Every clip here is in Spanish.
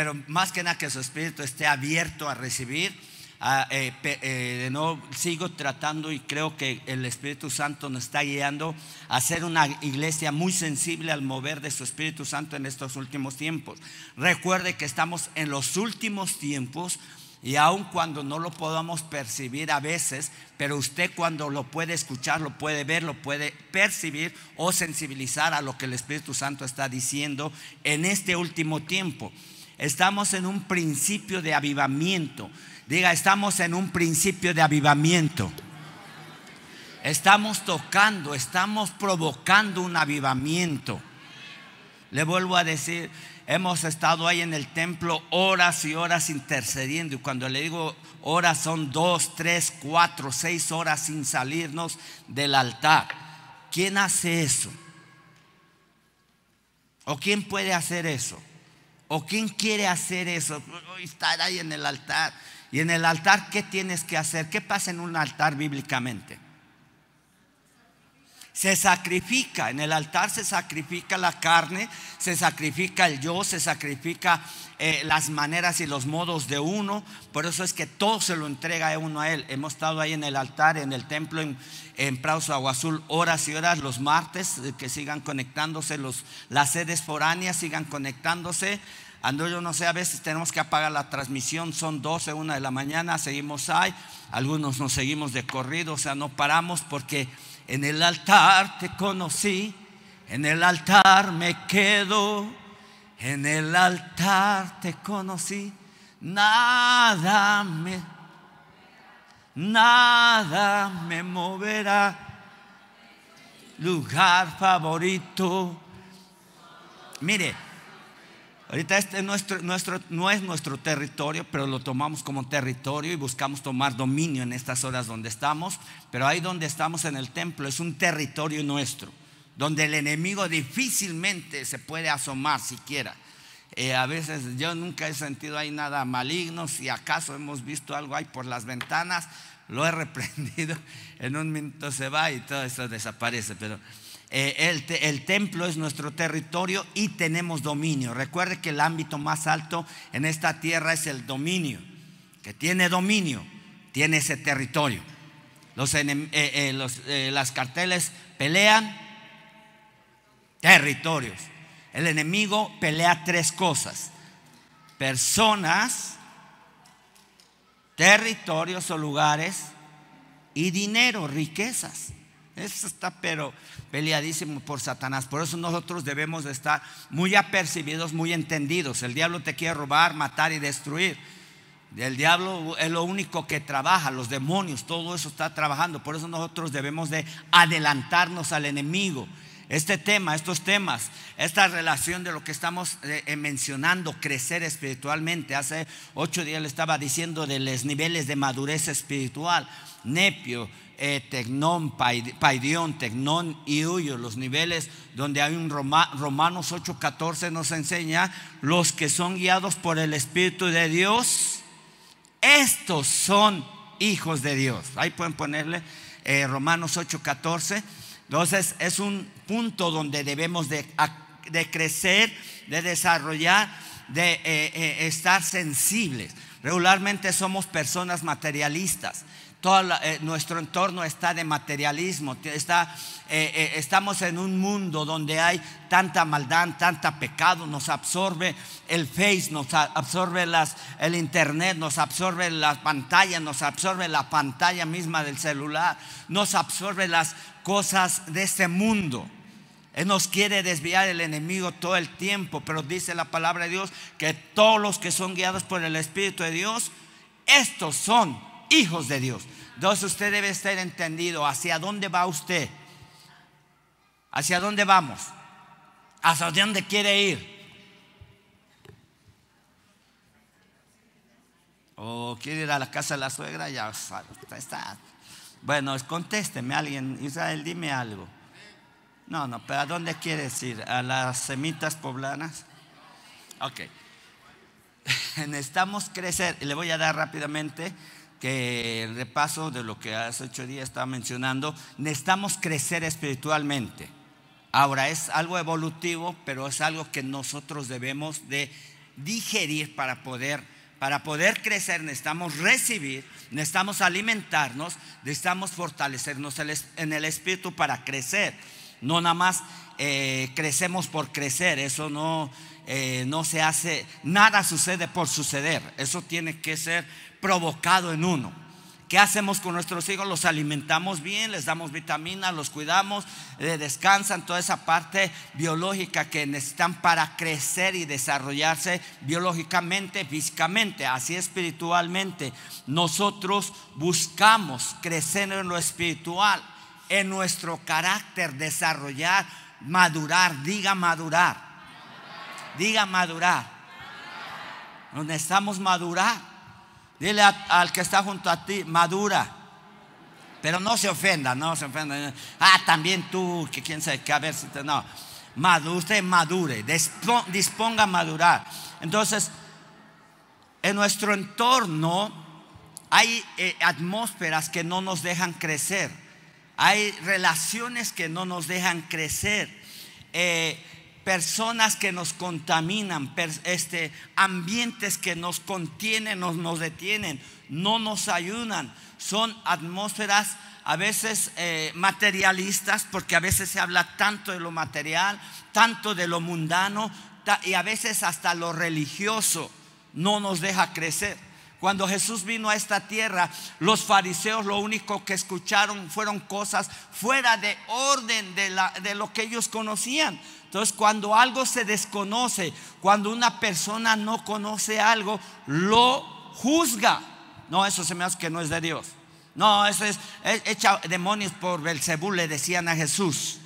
pero más que nada que su espíritu esté abierto a recibir. Ah, eh, de nuevo, sigo tratando y creo que el Espíritu Santo nos está guiando a ser una iglesia muy sensible al mover de su Espíritu Santo en estos últimos tiempos. Recuerde que estamos en los últimos tiempos y aun cuando no lo podamos percibir a veces, pero usted cuando lo puede escuchar, lo puede ver, lo puede percibir o sensibilizar a lo que el Espíritu Santo está diciendo en este último tiempo. Estamos en un principio de avivamiento. Diga, estamos en un principio de avivamiento. Estamos tocando, estamos provocando un avivamiento. Le vuelvo a decir, Hemos estado ahí en el templo horas y horas intercediendo. Y cuando le digo horas son dos, tres, cuatro, seis horas sin salirnos del altar. ¿Quién hace eso? ¿O quién puede hacer eso? ¿O quién quiere hacer eso? Estar ahí en el altar. Y en el altar, ¿qué tienes que hacer? ¿Qué pasa en un altar bíblicamente? Se sacrifica, en el altar se sacrifica la carne, se sacrifica el yo, se sacrifica eh, las maneras y los modos de uno. Por eso es que todo se lo entrega uno a él. Hemos estado ahí en el altar, en el templo en, en Prauso Agua Azul, horas y horas los martes, eh, que sigan conectándose, los, las sedes foráneas sigan conectándose. Ando yo no sé, a veces tenemos que apagar la transmisión, son 12, 1 de la mañana, seguimos ahí, algunos nos seguimos de corrido, o sea, no paramos porque en el altar te conocí, en el altar me quedo, en el altar te conocí. Nada me, nada me moverá. Lugar favorito. Mire, Ahorita este no es nuestro territorio, pero lo tomamos como territorio y buscamos tomar dominio en estas horas donde estamos. Pero ahí donde estamos en el templo es un territorio nuestro, donde el enemigo difícilmente se puede asomar siquiera. Eh, a veces yo nunca he sentido ahí nada maligno, si acaso hemos visto algo ahí por las ventanas, lo he reprendido, en un minuto se va y todo eso desaparece, pero eh, el, templo es nuestro territorio y tenemos dominio. Recuerde que el ámbito más alto en esta tierra es el dominio. Que tiene dominio, tiene ese territorio. Los, eh, eh, las carteles pelean territorios. El enemigo pelea tres cosas. Personas, territorios o lugares y dinero, riquezas. Eso está pero peleadísimo por Satanás. Por eso nosotros debemos de estar muy apercibidos, muy entendidos. El diablo te quiere robar, matar y destruir. El diablo es lo único que trabaja, los demonios, todo eso está trabajando. Por eso nosotros debemos de adelantarnos al enemigo. Este tema, estos temas, esta relación de lo que estamos eh, eh, mencionando, crecer espiritualmente. Hace ocho días le estaba diciendo de los niveles de madurez espiritual. Nepio, eh, Tecnón, Paidión, Tecnón y Huyo, los niveles donde hay un Romanos 8:14 nos enseña, los que son guiados por el Espíritu de Dios, estos son hijos de Dios. Ahí pueden ponerle eh, Romanos 8:14. Entonces es un punto donde debemos de, crecer, de desarrollar, de eh, estar sensibles. Regularmente somos personas materialistas eh, nuestro entorno está de materialismo, está, eh, eh, estamos en un mundo donde hay tanta maldad, tanta pecado, nos absorbe el Face, nos absorbe las, el Internet, nos absorbe la pantalla, nos absorbe la pantalla misma del celular, nos absorbe las cosas de este mundo. Él nos quiere desviar el enemigo todo el tiempo, pero dice la palabra de Dios que todos los que son guiados por el Espíritu de Dios, estos son hijos de Dios. Entonces usted debe estar entendido hacia dónde va usted. ¿Hacia dónde vamos? ¿Hacia dónde quiere ir? ¿O quiere ir a la casa de la suegra? Ya está. Bueno, contésteme alguien. Israel, dime algo. No, no, pero ¿a dónde quieres ir? ¿A las semitas poblanas? Ok. Necesitamos crecer. Le voy a dar rápidamente que el repaso de lo que hace ocho días estaba mencionando, necesitamos crecer espiritualmente. Ahora es algo evolutivo, pero es algo que nosotros debemos de, digerir para poder para poder crecer necesitamos recibir, necesitamos alimentarnos, necesitamos fortalecernos en el espíritu para crecer. No nada más eh, crecemos por crecer, eso no, eh, no se hace, nada sucede por suceder, eso tiene que ser provocado en uno. ¿Qué hacemos con nuestros hijos? Los alimentamos bien, les damos vitaminas, los cuidamos, eh, descansan, toda esa parte biológica que necesitan para crecer y desarrollarse biológicamente, físicamente, así espiritualmente. Nosotros buscamos crecer en lo espiritual, en nuestro carácter, desarrollar, madurar, diga madurar, diga madurar. Necesitamos madurar. Dile al que está junto a ti, madura. Pero no se ofenda, no se ofenda. Ah, también tú, que quién sabe qué, a ver si te. No. Madure, usted madure, disponga a madurar. Entonces, en nuestro entorno hay eh, atmósferas que no nos dejan crecer. Hay relaciones que no nos dejan crecer. Eh, personas que nos contaminan, este, ambientes que nos contienen, nos, nos detienen, no nos ayudan. Son atmósferas a veces eh, materialistas, porque a veces se habla tanto de lo material, tanto de lo mundano, y a veces hasta lo religioso no nos deja crecer. Cuando Jesús vino a esta tierra, los fariseos lo único que escucharon fueron cosas fuera de orden de, lo que ellos conocían. Entonces, cuando algo se desconoce, cuando una persona no conoce algo, lo juzga. No, eso se me hace que no es de Dios. No, eso es, echa demonios por Belcebú, le decían a Jesús.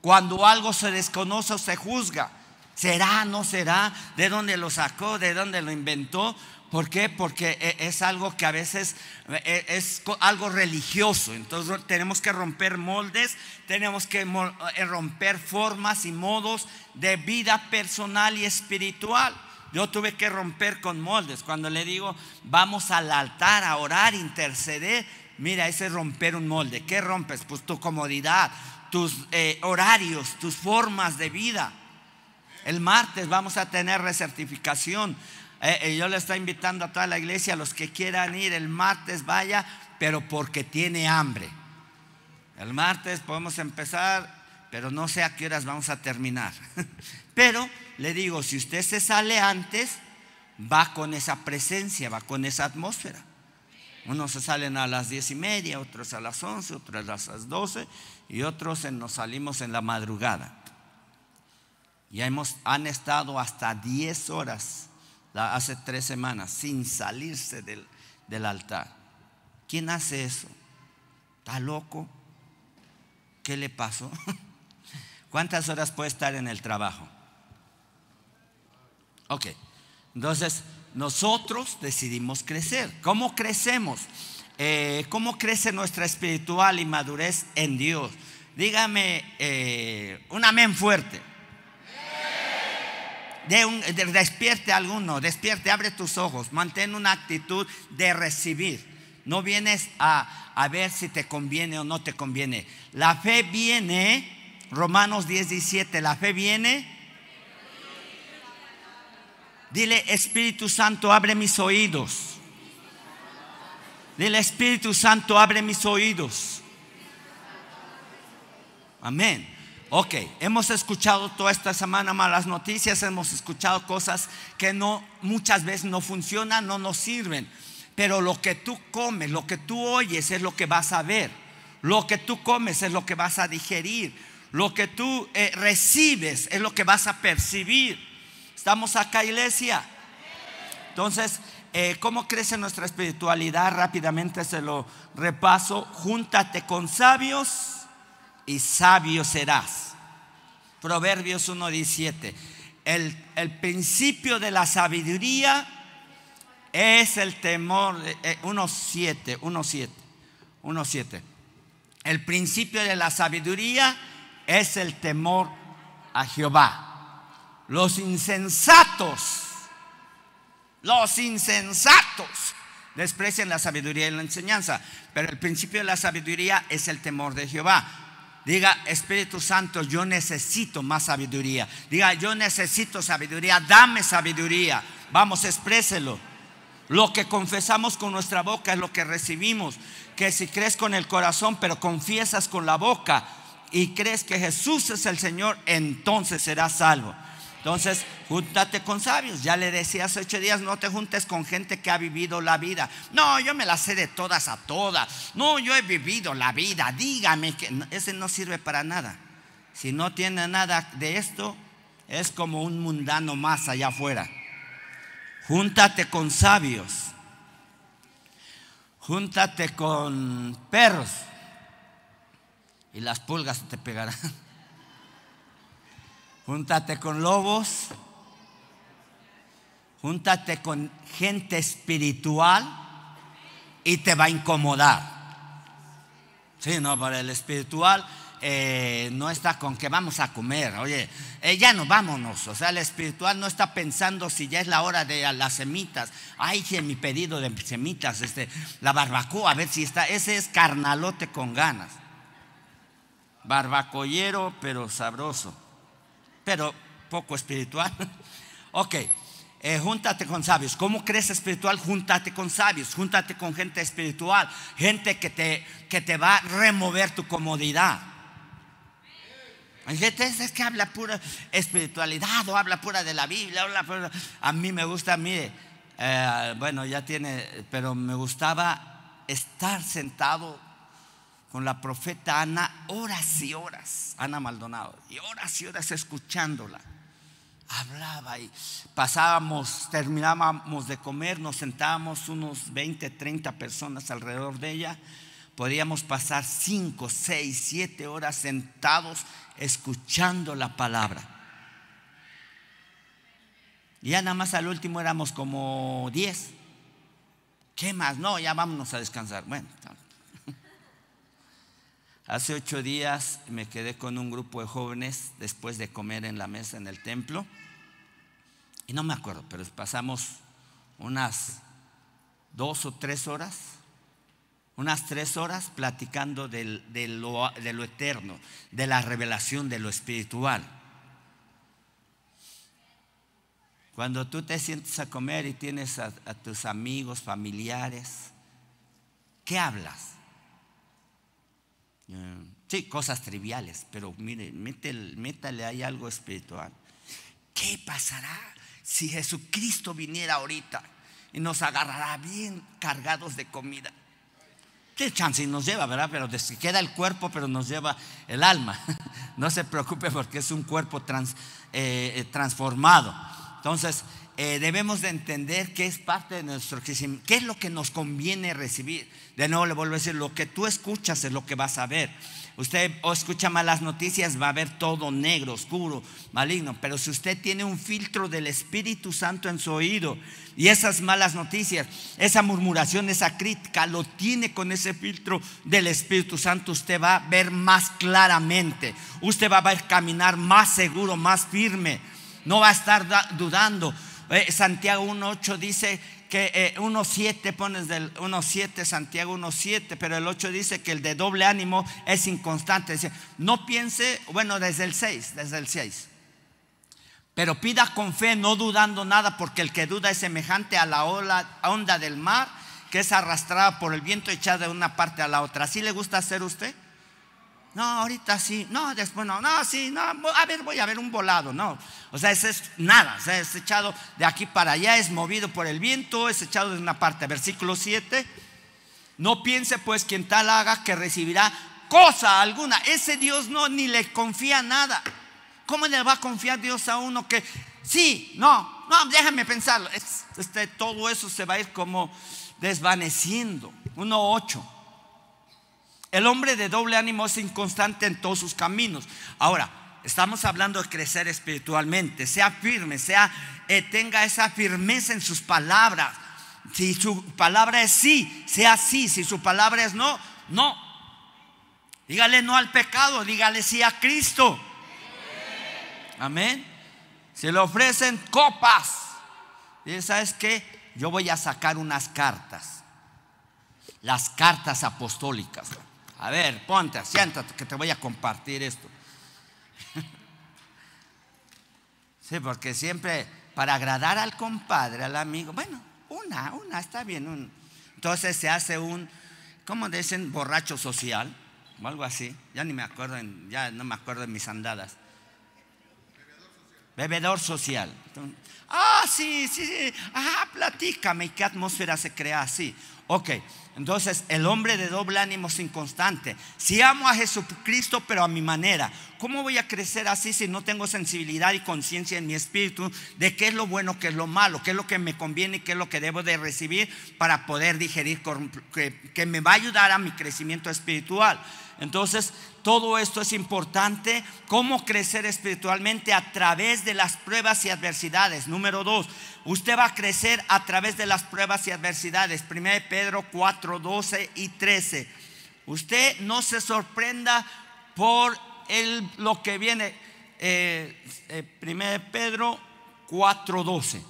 Cuando algo se desconoce se juzga, ¿será, no será? ¿De dónde lo sacó? ¿De dónde lo inventó? ¿Por qué? Porque e, es algo que a veces e, es algo religioso. Entonces tenemos que romper moldes, tenemos que eh, romper formas y modos de vida personal y espiritual. Yo tuve que romper con moldes. Cuando le digo, vamos al altar a orar, interceder, mira, ese es romper un molde. ¿Qué rompes? Pues tu comodidad, tus eh, horarios, tus formas de vida. El martes vamos a tener recertificación eh, eh, yo le estoy invitando a toda la iglesia, los que quieran ir el martes, vaya, pero porque tiene hambre. El martes podemos empezar, pero no sé a qué horas vamos a terminar. Pero le digo, si usted se sale antes, va con esa presencia, va con esa atmósfera. Unos se salen a las diez y media, otros a las once, otros a las doce y otros nos salimos en la madrugada. Ya hemos, han estado hasta diez horas hace tres semanas sin salirse del, del altar. ¿Quién hace eso? ¿Está loco? ¿Qué le pasó? ¿Cuántas horas puede estar en el trabajo? Ok, entonces nosotros decidimos crecer. ¿Cómo crecemos? Eh, ¿Cómo crece nuestra espiritual y madurez en Dios? Dígame eh, un amén fuerte despierte a alguno, despierte, abre tus ojos, mantén una actitud de recibir. No vienes a, a ver si te conviene o no te conviene. La fe viene, Romanos 10, 17, la fe viene. Dile, Espíritu Santo, abre mis oídos. Dile, Espíritu Santo, abre mis oídos. Amén. Ok, hemos escuchado toda esta semana malas noticias, hemos escuchado cosas que no muchas veces no funcionan, no nos sirven. Pero lo que tú comes, lo que tú oyes es lo que vas a ver. Lo que tú comes es lo que vas a digerir. Lo que tú eh, recibes es lo que vas a percibir. ¿Estamos acá, iglesia? Entonces, eh, ¿cómo crece nuestra espiritualidad? Rápidamente se lo repaso. Júntate con sabios y sabio serás. Proverbios 1.17. El, el principio de la sabiduría es el temor. 1.7, 1.7, 1.7. El principio de la sabiduría es el temor a Jehová. Los insensatos, los insensatos desprecian la sabiduría y la enseñanza, pero el principio de la sabiduría es el temor de Jehová. Diga, Espíritu Santo, yo necesito más sabiduría. Diga, yo necesito sabiduría, dame sabiduría. Vamos, expréselo. Lo que confesamos con nuestra boca es lo que recibimos. Que si crees con el corazón, pero confiesas con la boca y crees que Jesús es el Señor, entonces serás salvo. Entonces, júntate con sabios. Ya le decía hace ocho días, no te juntes con gente que ha vivido la vida. No, yo me la sé de todas a todas. No, yo he vivido la vida. Dígame que ese no sirve para nada. Si no tiene nada de esto, es como un mundano más allá afuera. Júntate con sabios. Júntate con perros. Y las pulgas te pegarán. Júntate con lobos. Júntate con gente espiritual y te va a incomodar. Sí, no, para el espiritual eh, no está con que vamos a comer. Oye, eh, ya no vámonos. O sea, el espiritual no está pensando si ya es la hora de las semitas. Ay, que mi pedido de semitas, este, la barbacoa, a ver si está. Ese es carnalote con ganas. Barbacoyero, pero sabroso pero poco espiritual. ok, eh, júntate con sabios. ¿Cómo crees espiritual? Júntate con sabios, júntate con gente espiritual, gente que te, que te va a remover tu comodidad. Hay gente es que habla pura espiritualidad o habla pura de la Biblia. A mí me gusta, mire, eh, bueno, ya tiene, pero me gustaba estar sentado con la profeta Ana horas y horas, Ana Maldonado, y horas y horas escuchándola. Hablaba y pasábamos, terminábamos de comer, nos sentábamos unos 20, 30 personas alrededor de ella. Podíamos pasar 5, 6, 7 horas sentados escuchando la palabra. Y ya nada más al último éramos como 10. ¿Qué más? No, ya vámonos a descansar. Bueno, Hace ocho días me quedé con un grupo de jóvenes después de comer en la mesa en el templo. Y no me acuerdo, pero pasamos unas dos o tres horas, unas tres horas platicando de, lo, eterno, de la revelación de lo espiritual. Cuando tú te sientes a comer y tienes a tus amigos, familiares, ¿qué hablas? Sí, cosas triviales, pero mire, métele, métale ahí algo espiritual. ¿Qué pasará si Jesucristo viniera ahorita y nos agarrará bien cargados de comida? ¿Qué chance nos lleva, verdad? Pero queda el cuerpo, pero nos lleva el alma. No se preocupe porque es un cuerpo eh, eh, transformado. Entonces, eh, debemos de entender que es parte de nuestro crecimiento, qué es lo que nos conviene recibir. De nuevo le vuelvo a decir, lo que tú escuchas es lo que vas a ver. Usted o escucha malas noticias, va a ver todo negro, oscuro, maligno. Pero si usted tiene un filtro del Espíritu Santo en su oído y esas malas noticias, esa murmuración, esa crítica, lo tiene con ese filtro del Espíritu Santo, usted va a ver más claramente. Usted va a ver caminar más seguro, más firme. No va a estar dudando. Eh, Santiago 1.8 dice que 1.7 eh, pones del 1.7, Santiago 1.7, pero el 8 dice que el de doble ánimo es inconstante. Dice, no piense, bueno, desde el 6, desde el 6. Pero pida con fe, no dudando nada, porque el que duda es semejante a la onda del mar, que es arrastrada por el viento echada de una parte a la otra. ¿Así le gusta hacer usted? No, ahorita sí, no, después no, no, sí, no, a ver, voy a ver un volado, no. O sea, ese es nada, o sea, es echado de aquí para allá, es movido por el viento, es echado de una parte. Versículo 7, no piense pues quien tal haga que recibirá cosa alguna. Ese Dios no, ni le confía nada. ¿Cómo le va a confiar Dios a uno que sí, no, no, déjame pensarlo. Este, todo eso se va a ir como desvaneciendo. 1.8. El hombre de doble ánimo es inconstante en todos sus caminos. Ahora, estamos hablando de crecer espiritualmente. Sea firme, sea, eh, tenga esa firmeza en sus palabras. Si su palabra es sí, sea sí. Si su palabra es no, no. Dígale no al pecado, dígale sí a Cristo. Amén. Si le ofrecen copas, y sabes qué, yo voy a sacar unas cartas, las cartas apostólicas A ver, ponte, siéntate que te voy a compartir esto. Sí, porque siempre para agradar al compadre, al amigo, bueno, una, una, está bien. Entonces se hace un, ¿cómo dicen? Borracho social, o algo así. Ya ni me acuerdo, ya no me acuerdo de mis andadas. Bebedor social. Ah, sí, sí, sí. Ah, platícame. ¿Y qué atmósfera se crea así? Ok, entonces el hombre de doble ánimo es inconstante. Si amo a Jesucristo, pero a mi manera, ¿cómo voy a crecer así si no tengo sensibilidad y conciencia en mi espíritu de qué es lo bueno, qué es lo malo, qué es lo que me conviene y qué es lo que debo de recibir para poder digerir, que, que me va a ayudar a mi crecimiento espiritual? Entonces, todo esto es importante. ¿Cómo crecer espiritualmente? A través de las pruebas y adversidades. Número dos, usted va a crecer a través de las pruebas y adversidades. 1 Pedro 4, 12 y 13. Usted no se sorprenda por el, lo que viene. Eh, eh, Pedro 4, 12.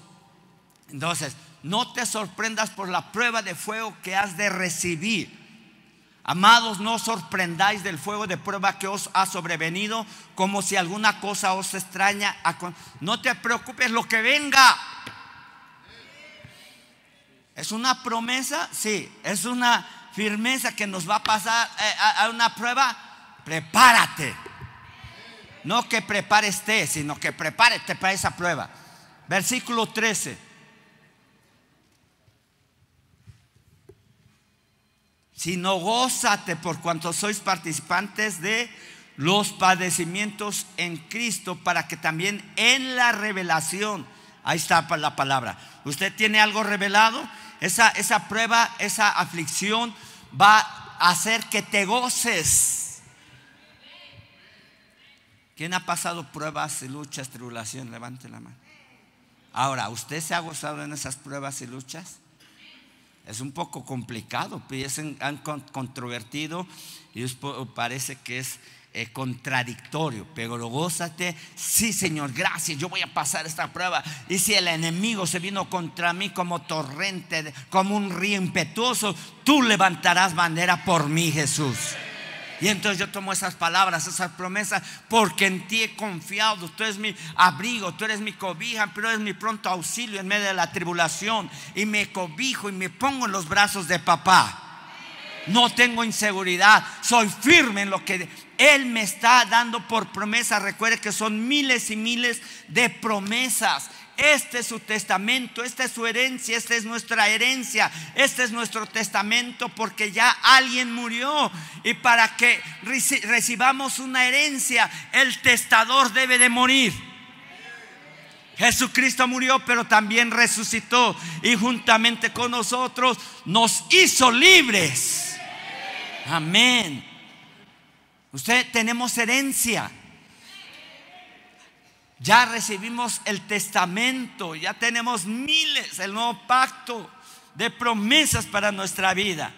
Entonces, no te sorprendas por la prueba de fuego que has de recibir Amados, no os sorprendáis del fuego de prueba que os ha sobrevenido, como si alguna cosa os extraña. No te preocupes lo que venga. ¿Es una promesa? Sí. ¿Es una firmeza que nos va a pasar eh, a una prueba? Prepárate. No que prepares té, sino que prepárate para esa prueba. Versículo 13. Sino gózate por cuanto sois participantes de los padecimientos en Cristo, para que también en la revelación, ahí está la palabra, usted tiene algo revelado, esa, esa prueba, esa aflicción va a hacer que te goces. ¿Quién ha pasado pruebas y luchas, tribulación? Levante la mano. Ahora, ¿usted se ha gozado en esas pruebas y luchas? Es un poco complicado, pues han controvertido y parece que es eh, contradictorio, pero gózate, sí Señor, gracias, yo voy a pasar esta prueba. Y si el enemigo se vino contra mí como torrente, como un río impetuoso, tú levantarás bandera por mí, Jesús. Y entonces yo tomo esas palabras, esas promesas, porque en ti he confiado. Tú eres mi abrigo, tú eres mi cobija, pero eres mi pronto auxilio en medio de la tribulación. Y me cobijo y me pongo en los brazos de papá. No tengo inseguridad, soy firme en lo que Él me está dando por promesa. Recuerde que son miles y miles de promesas. Este es su testamento, esta es su herencia, esta es nuestra herencia, este es nuestro testamento porque ya alguien murió. Y para que recibamos una herencia, el testador debe de morir. Jesucristo murió, pero también resucitó y juntamente con nosotros nos hizo libres. Amén. Usted tenemos herencia. Ya recibimos el testamento, ya tenemos miles, el nuevo pacto de promesas para nuestra vida.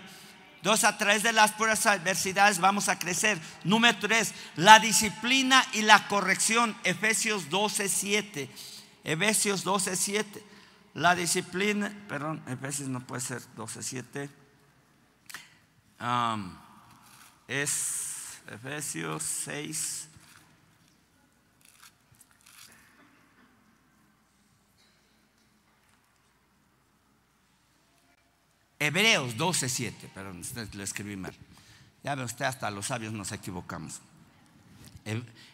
Dos, a través de las puras adversidades vamos a crecer. Número tres, la disciplina y la corrección. Efesios 12, 7. Efesios 12, 7. La disciplina, perdón, Efesios no puede ser 12, 7. es Efesios 6, Hebreos 12, 7, perdón, lo escribí mal. Ya ve usted, hasta los sabios nos equivocamos.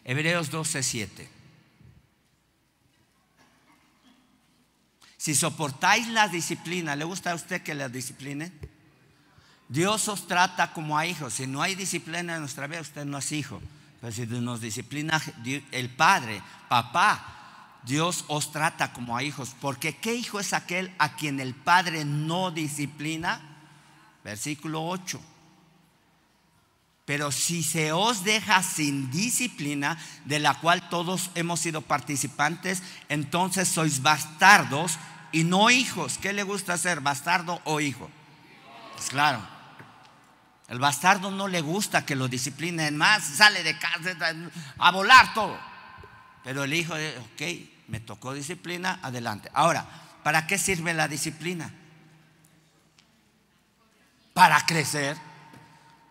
Hebreos 12, 7. Si soportáis la disciplina, ¿le gusta a usted que la discipline? Dios os trata como a hijos. Si no hay disciplina en nuestra vida, usted no es hijo. Pero si nos disciplina el Padre, papá, Dios os trata como a hijos, porque ¿qué hijo es aquel a quien el Padre no disciplina? Versículo 8. Pero si se os deja sin disciplina, de la cual todos hemos sido participantes, entonces sois bastardos y no hijos. ¿Qué le gusta ser, bastardo o hijo? Pues claro. El bastardo no le gusta que lo disciplinen más, sale de casa a volar todo. Pero el hijo, ok, me tocó disciplina, adelante. Ahora, ¿para qué sirve la disciplina? Para crecer.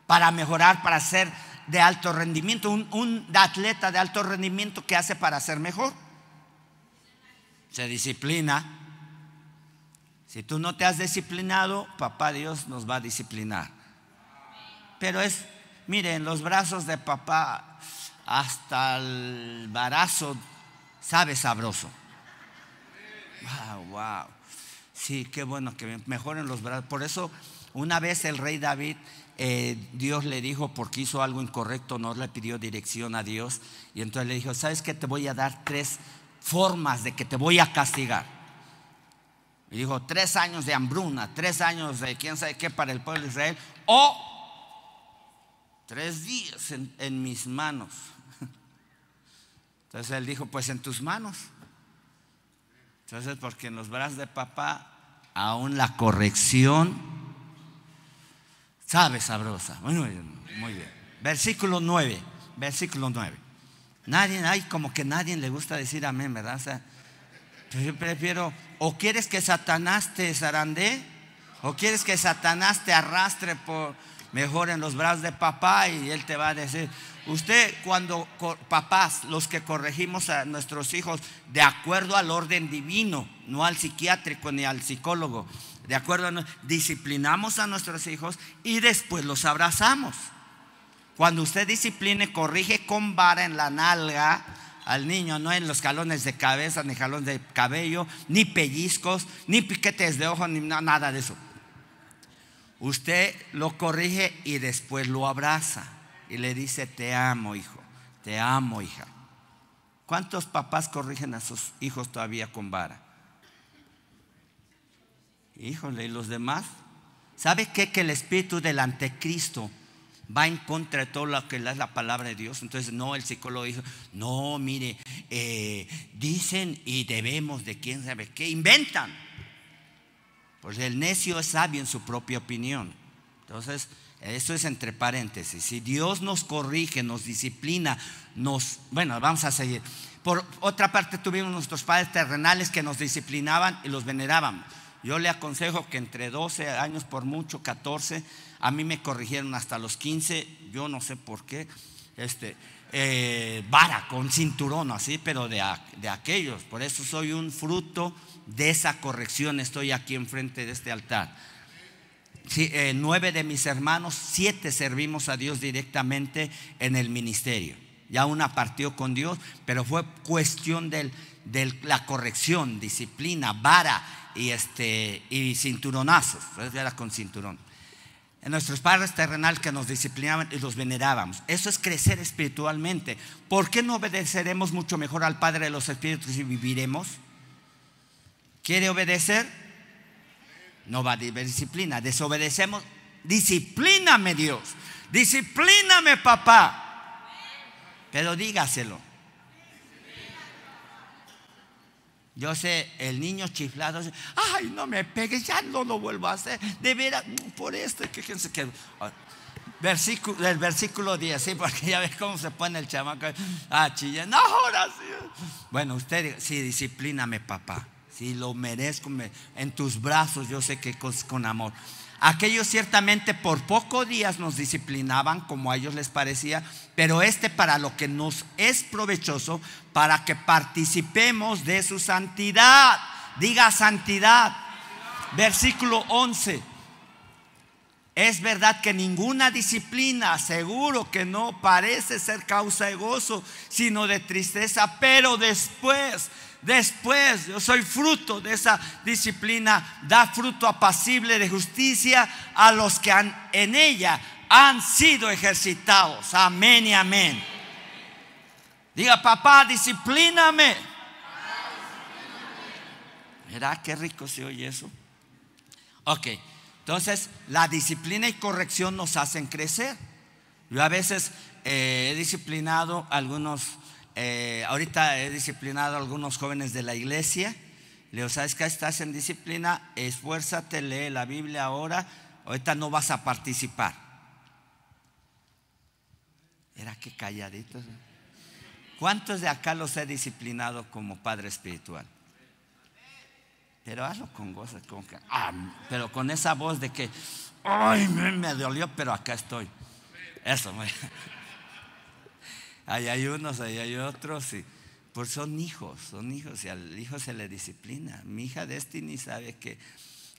para mejorar, para ser de alto rendimiento, un, un atleta de alto rendimiento que hace para ser mejor. Se disciplina. Si tú no te has disciplinado, papá Dios nos va a disciplinar. Pero es, miren, los brazos de papá hasta el barazo sabe sabroso. Wow, wow. Sí, qué bueno que mejoren los brazos. Por eso, una vez el rey David, eh, Dios le dijo, porque hizo algo incorrecto, no le pidió dirección a Dios. Y entonces le dijo, ¿sabes qué? Te voy a dar tres formas de que te voy a castigar. Y dijo, tres años de hambruna, tres años de quién sabe qué para el pueblo de Israel, o tres días en mis manos. Entonces él dijo, pues en tus manos. Entonces, porque en los brazos de papá, aún la corrección sabe sabrosa. Muy bien, muy bien. Versículo 9, versículo 9. Nadie, hay como que nadie le gusta decir amén, ¿verdad? O sea, yo prefiero, o quieres que Satanás te zarandee, o quieres que Satanás te arrastre por mejor en los brazos de papá y él te va a decir, Usted cuando papás, los que corregimos a nuestros hijos de acuerdo al orden divino, no al psiquiátrico ni al psicólogo, de acuerdo a, disciplinamos a nuestros hijos y después los abrazamos. Cuando usted discipline, corrige con vara en la nalga al niño, no en los jalones de cabeza, ni jalones de cabello, ni pellizcos, ni piquetes de ojo, ni nada de eso. Usted lo corrige y después lo abraza y le dice, te amo, hijo, te amo, hija. ¿Cuántos papás corrigen a sus hijos todavía con vara? Híjole, ¿y los demás? ¿Sabe qué? Que el espíritu del anticristo va en contra de todo lo que es la palabra de Dios. Entonces, no, el psicólogo dijo, no, mire, eh, dicen y debemos de quién sabe qué, inventan. Pues el necio es sabio en su propia opinión. Entonces, esto es entre paréntesis. Si Dios nos corrige, nos disciplina, nos... Bueno, vamos a seguir. Por otra parte, tuvimos nuestros padres terrenales que nos disciplinaban y los venerábamos. Yo le aconsejo que entre 12 años, por mucho, 14, a mí me corrigieron hasta los 15, yo no sé por qué, este, eh, vara con cinturón así, pero de, de aquellos. Por eso soy un fruto de esa corrección, estoy aquí enfrente de este altar. Eh, nueve de mis hermanos, siete servimos a Dios directamente en el ministerio. Ya una partió con Dios, pero fue cuestión de la corrección, disciplina, vara y, este, y cinturonazos. era con cinturón. En nuestros padres terrenales que nos disciplinaban y los venerábamos. Eso es crecer espiritualmente. ¿Por qué no obedeceremos mucho mejor al Padre de los Espíritus y viviremos? ¿Quiere obedecer? No va a haber disciplina. Desobedecemos. Disciplíname Dios. Disciplíname papá. Pero dígaselo. Yo sé, el niño chiflado, ay, no me pegues, ya no lo vuelvo a hacer. De veras, por esto, que que. Versículo, el versículo 10, sí, porque ya ves cómo se pone el chamaco. Ah, chilla, no, ahora sí. Bueno, usted sí, disciplíname, papá si lo merezco, en tus brazos yo sé que con amor. Aquellos ciertamente por pocos días nos disciplinaban como a ellos les parecía, pero este para lo que nos es provechoso, para que participemos de su santidad. Diga santidad. Versículo 11. Es verdad que ninguna disciplina, seguro que no parece ser causa de gozo, sino de tristeza, pero después Después yo soy fruto de esa disciplina, da fruto apacible de justicia a los que han, en ella han sido ejercitados. Amén y amén. Diga, papá, disciplíname. ¿Verdad qué rico se oye eso? Ok, entonces la disciplina y corrección nos hacen crecer. Yo a veces eh, he disciplinado a algunos eh, ahorita he disciplinado a algunos jóvenes de la iglesia. Le digo, ¿sabes qué? Estás en disciplina, esfuérzate, lee la Biblia ahora. Ahorita no vas a participar. Era que calladitos. ¿Cuántos de acá los he disciplinado como padre espiritual? Pero hazlo con gozo, con, ah, pero con esa voz de que, ay, me, me dolió, pero acá estoy. Eso, ahí hay unos, ahí hay otros, y pues son hijos, son hijos, y al hijo se le disciplina. Mi hija Destiny sabe que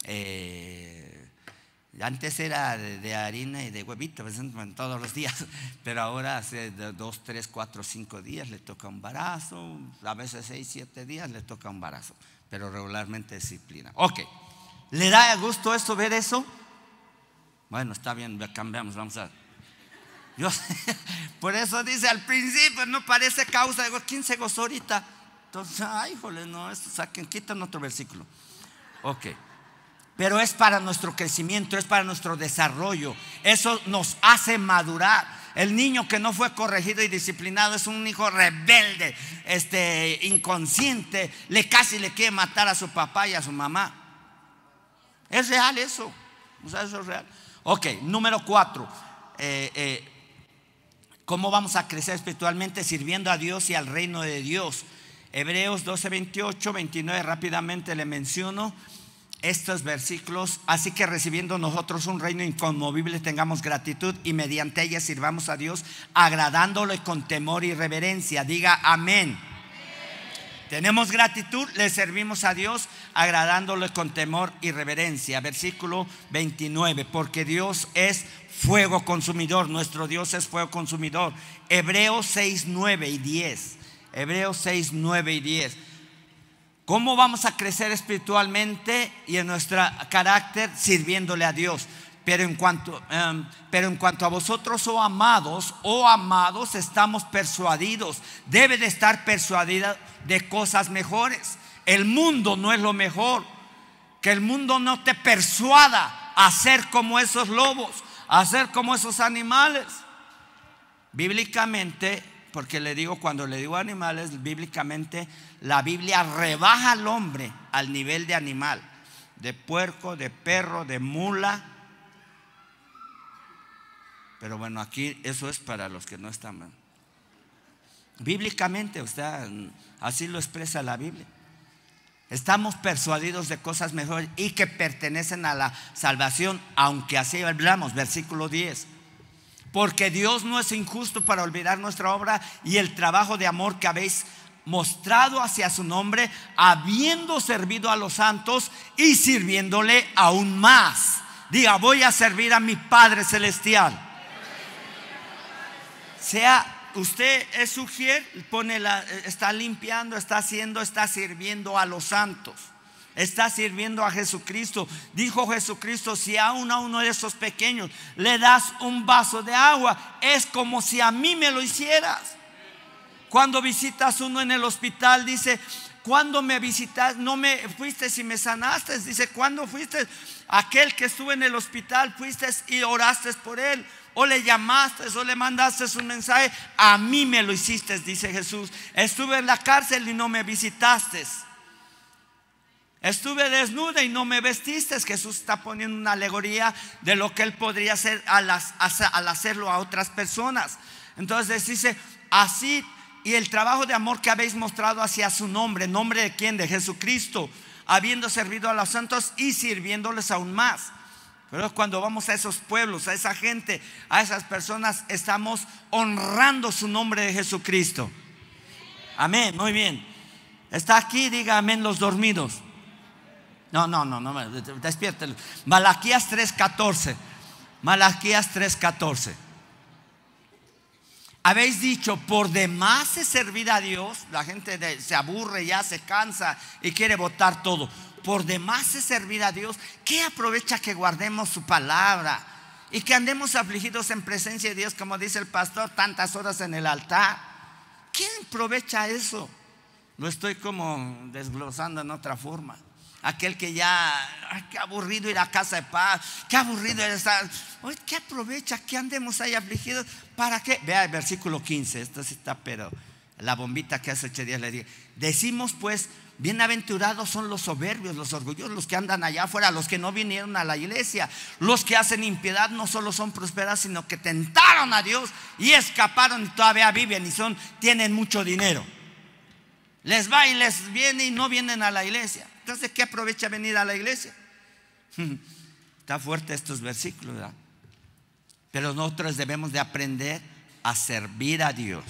eh, antes era de, harina y de huevito, pues, todos los días, pero ahora hace dos, tres, cuatro, cinco días le toca un embarazo, a veces seis, siete días le toca un embarazo, pero regularmente disciplina. Ok, ¿le da gusto esto ver eso? Bueno, está bien, cambiamos, vamos a por eso dice al principio, no parece causa. Digo, ¿quién se gozó ahorita? Entonces, ay, híjole, no, esto saquen, quitan otro versículo. Ok. Pero es para nuestro crecimiento, es para nuestro desarrollo. Eso nos hace madurar. El niño que no fue corregido y disciplinado es un hijo rebelde, este, inconsciente, le casi le quiere matar a su papá y a su mamá. Es real eso. O sea, eso es real. Ok, número cuatro. Eh, eh, ¿Cómo vamos a crecer espiritualmente sirviendo a Dios y al reino de Dios? Hebreos 12, 28, 29, rápidamente le menciono estos versículos. Así que recibiendo nosotros un reino inconmovible, tengamos gratitud y mediante ella sirvamos a Dios, agradándole con temor y reverencia. Diga amén. Tenemos gratitud, le servimos a Dios agradándole con temor y reverencia. Versículo 29, porque Dios es fuego consumidor, nuestro Dios es fuego consumidor. Hebreos 6, 9 y 10. Hebreos 6, 9 y 10. ¿Cómo vamos a crecer espiritualmente y en nuestro carácter sirviéndole a Dios? Pero en cuanto, em, pero en cuanto a vosotros, oh amados, oh amados, estamos persuadidos. Debe de estar persuadida de cosas mejores. El mundo no es lo mejor. Que el mundo no te persuada a ser como esos lobos, a ser como esos animales. Bíblicamente, porque le digo, cuando le digo animales, bíblicamente la Biblia rebaja al hombre al nivel de animal, de puerco, de perro, de mula pero bueno, aquí eso es para los que no están. Bíblicamente, usted así lo expresa la Biblia. Estamos persuadidos de cosas mejores y que pertenecen a la salvación, aunque así hablamos, versículo 10. Porque Dios no es injusto para olvidar nuestra obra y el trabajo de amor que habéis mostrado hacia su nombre, habiendo servido a los santos y sirviéndole aún más. Diga, voy a servir a mi Padre Celestial sea usted es sugier, pone la, está limpiando, está haciendo, está sirviendo a los santos. Está sirviendo a Jesucristo. Dijo Jesucristo, si a uno, a uno de esos pequeños le das un vaso de agua, es como si a mí me lo hicieras. Cuando visitas uno en el hospital, dice, cuando me visitas, no me fuiste si me sanaste. Dice, cuando fuiste aquel que estuvo en el hospital, fuiste y oraste por él o le llamaste o le mandaste un mensaje, a mí me lo hiciste, dice Jesús. Estuve en la cárcel y no me visitaste. Estuve desnuda y no me vestiste. Jesús está poniendo una alegoría de lo que él podría hacer al, al hacerlo a otras personas. Entonces dice, así y el trabajo de amor que habéis mostrado hacia su nombre, nombre de quién, de Jesucristo, habiendo servido a los santos y sirviéndoles aún más. Pero cuando vamos a esos pueblos, a esa gente, a esas personas, estamos honrando su nombre de Jesucristo. Amén, muy bien. Está aquí, diga amén los dormidos. No, no, no, no, despiértelo. Malaquías 3:14. Malaquías 3:14. Habéis dicho, por demás es servir a Dios. La gente se aburre, ya se cansa y quiere votar todo por demás es servir a Dios, ¿qué aprovecha que guardemos su palabra? Y que andemos afligidos en presencia de Dios, como dice el pastor, tantas horas en el altar. ¿Quién aprovecha eso? Lo estoy como desglosando en otra forma. Aquel que ya, ay, qué aburrido ir a casa de paz, qué aburrido estar. ¿qué aprovecha que andemos ahí afligidos? ¿Para qué? Vea el versículo 15, esto sí está, pero la bombita que hace ocho días le dije. Decimos pues, Bienaventurados son los soberbios, los orgullosos, los que andan allá afuera, los que no vinieron a la iglesia. Los que hacen impiedad no solo son prosperados, sino que tentaron a Dios y escaparon y todavía viven y son, tienen mucho dinero. Les va y les viene y no vienen a la iglesia. Entonces, ¿qué aprovecha venir a la iglesia? Está fuerte estos versículos, ¿verdad? Pero nosotros debemos de aprender a servir a Dios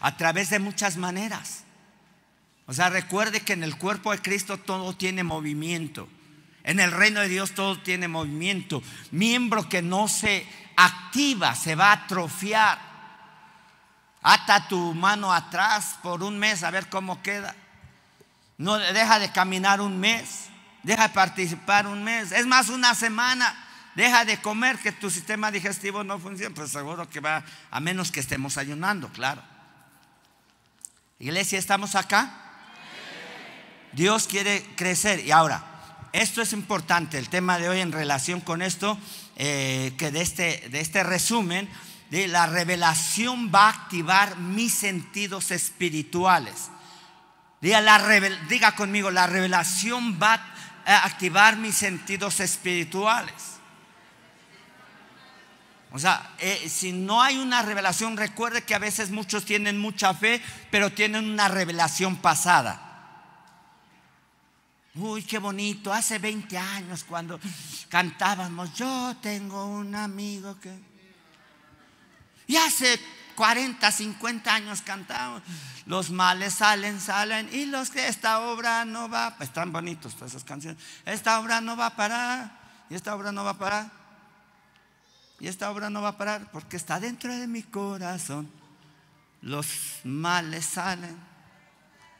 a través de muchas maneras. O sea, recuerde que en el cuerpo de Cristo todo tiene movimiento. En el reino de Dios todo tiene movimiento. Miembro que no se activa se va a atrofiar. Ata tu mano atrás por un mes a ver cómo queda. No deja de caminar un mes, deja de participar un mes, es más una semana. Deja de comer que tu sistema digestivo no funciona, pues seguro que va a menos que estemos ayunando, claro. Iglesia, ¿estamos acá? Dios quiere crecer. Y ahora, esto es importante, el tema de hoy en relación con esto, eh, que de este, de este resumen, de la revelación va a activar mis sentidos espirituales. Diga, conmigo, la revelación va a activar mis sentidos espirituales. O sea, eh, si no hay una revelación, recuerde que a veces muchos tienen mucha fe, pero tienen una revelación pasada. Uy, qué bonito. Hace 20 años cuando cantábamos, yo tengo un amigo que... Y hace 40, 50 años cantamos, los males salen, salen, y los que esta obra no va, están bonitos todas esas canciones, esta obra no va a parar, y esta obra no va a parar, y esta obra no va a parar, porque está dentro de mi corazón. Los males salen,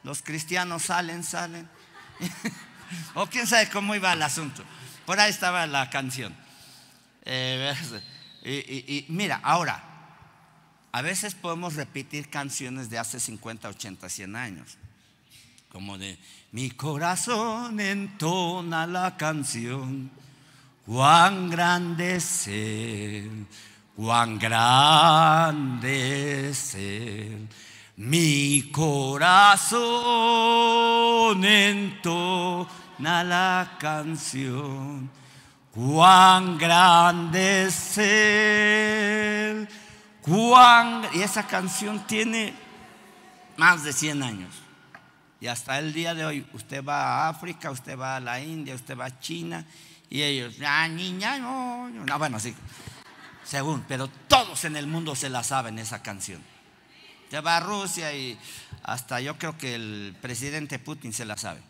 los cristianos salen, salen. o quién sabe cómo iba el asunto. Por ahí estaba la canción. Eh, y, mira, ahora, a veces podemos repetir canciones de hace 50, 80, 100 años. Como de, mi corazón entona la canción, cuán grande es Él, cuán grande es. Mi corazón entona la canción, cuán grande es Él, cuán... Y esa canción tiene más de 100 años. Y hasta el día de hoy, usted va a África, usted va a la India, usted va a China, y ellos, ah, niña, no, no, bueno, sí, según, pero todos en el mundo se la saben esa canción va a Rusia y hasta yo creo que el presidente Putin se la sabe.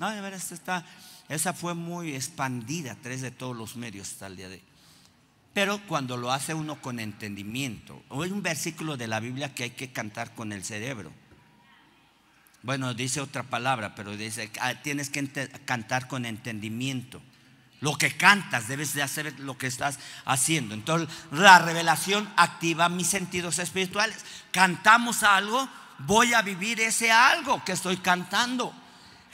Ay, a ver, esta está, esa fue muy expandida a través de todos los medios hasta el día de hoy. Pero cuando lo hace uno con entendimiento, hay un versículo de la Biblia que hay que cantar con el cerebro. Bueno, dice otra palabra, pero dice, ah, tienes que cantar con entendimiento. Lo que cantas, debes de hacer lo que estás haciendo. Entonces, la revelación activa mis sentidos espirituales. Cantamos algo, voy a vivir ese algo que estoy cantando.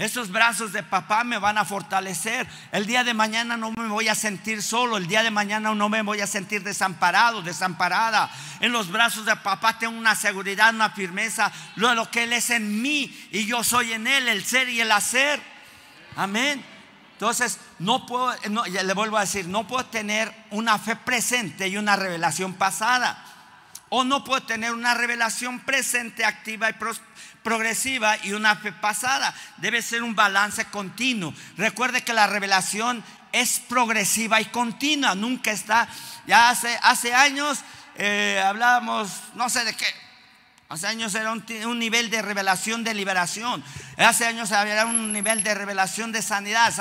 Esos brazos de papá me van a fortalecer. El día de mañana no me voy a sentir solo. El día de mañana no me voy a sentir desamparado, desamparada. En los brazos de papá tengo una seguridad, una firmeza. Lo lo que Él es en mí y yo soy en Él, el ser y el hacer. Amén. Entonces, no puedo, le vuelvo a decir, no puedo tener una fe presente y una revelación pasada. O no puedo tener una revelación presente, activa y progresiva y una fe pasada. Debe ser un balance continuo. Recuerde que la revelación es progresiva y continua. Nunca está. Ya hace, hace años eh, hablábamos, no sé de qué, Hace años era un, nivel de revelación de liberación. Hace años había un nivel de revelación de sanidad.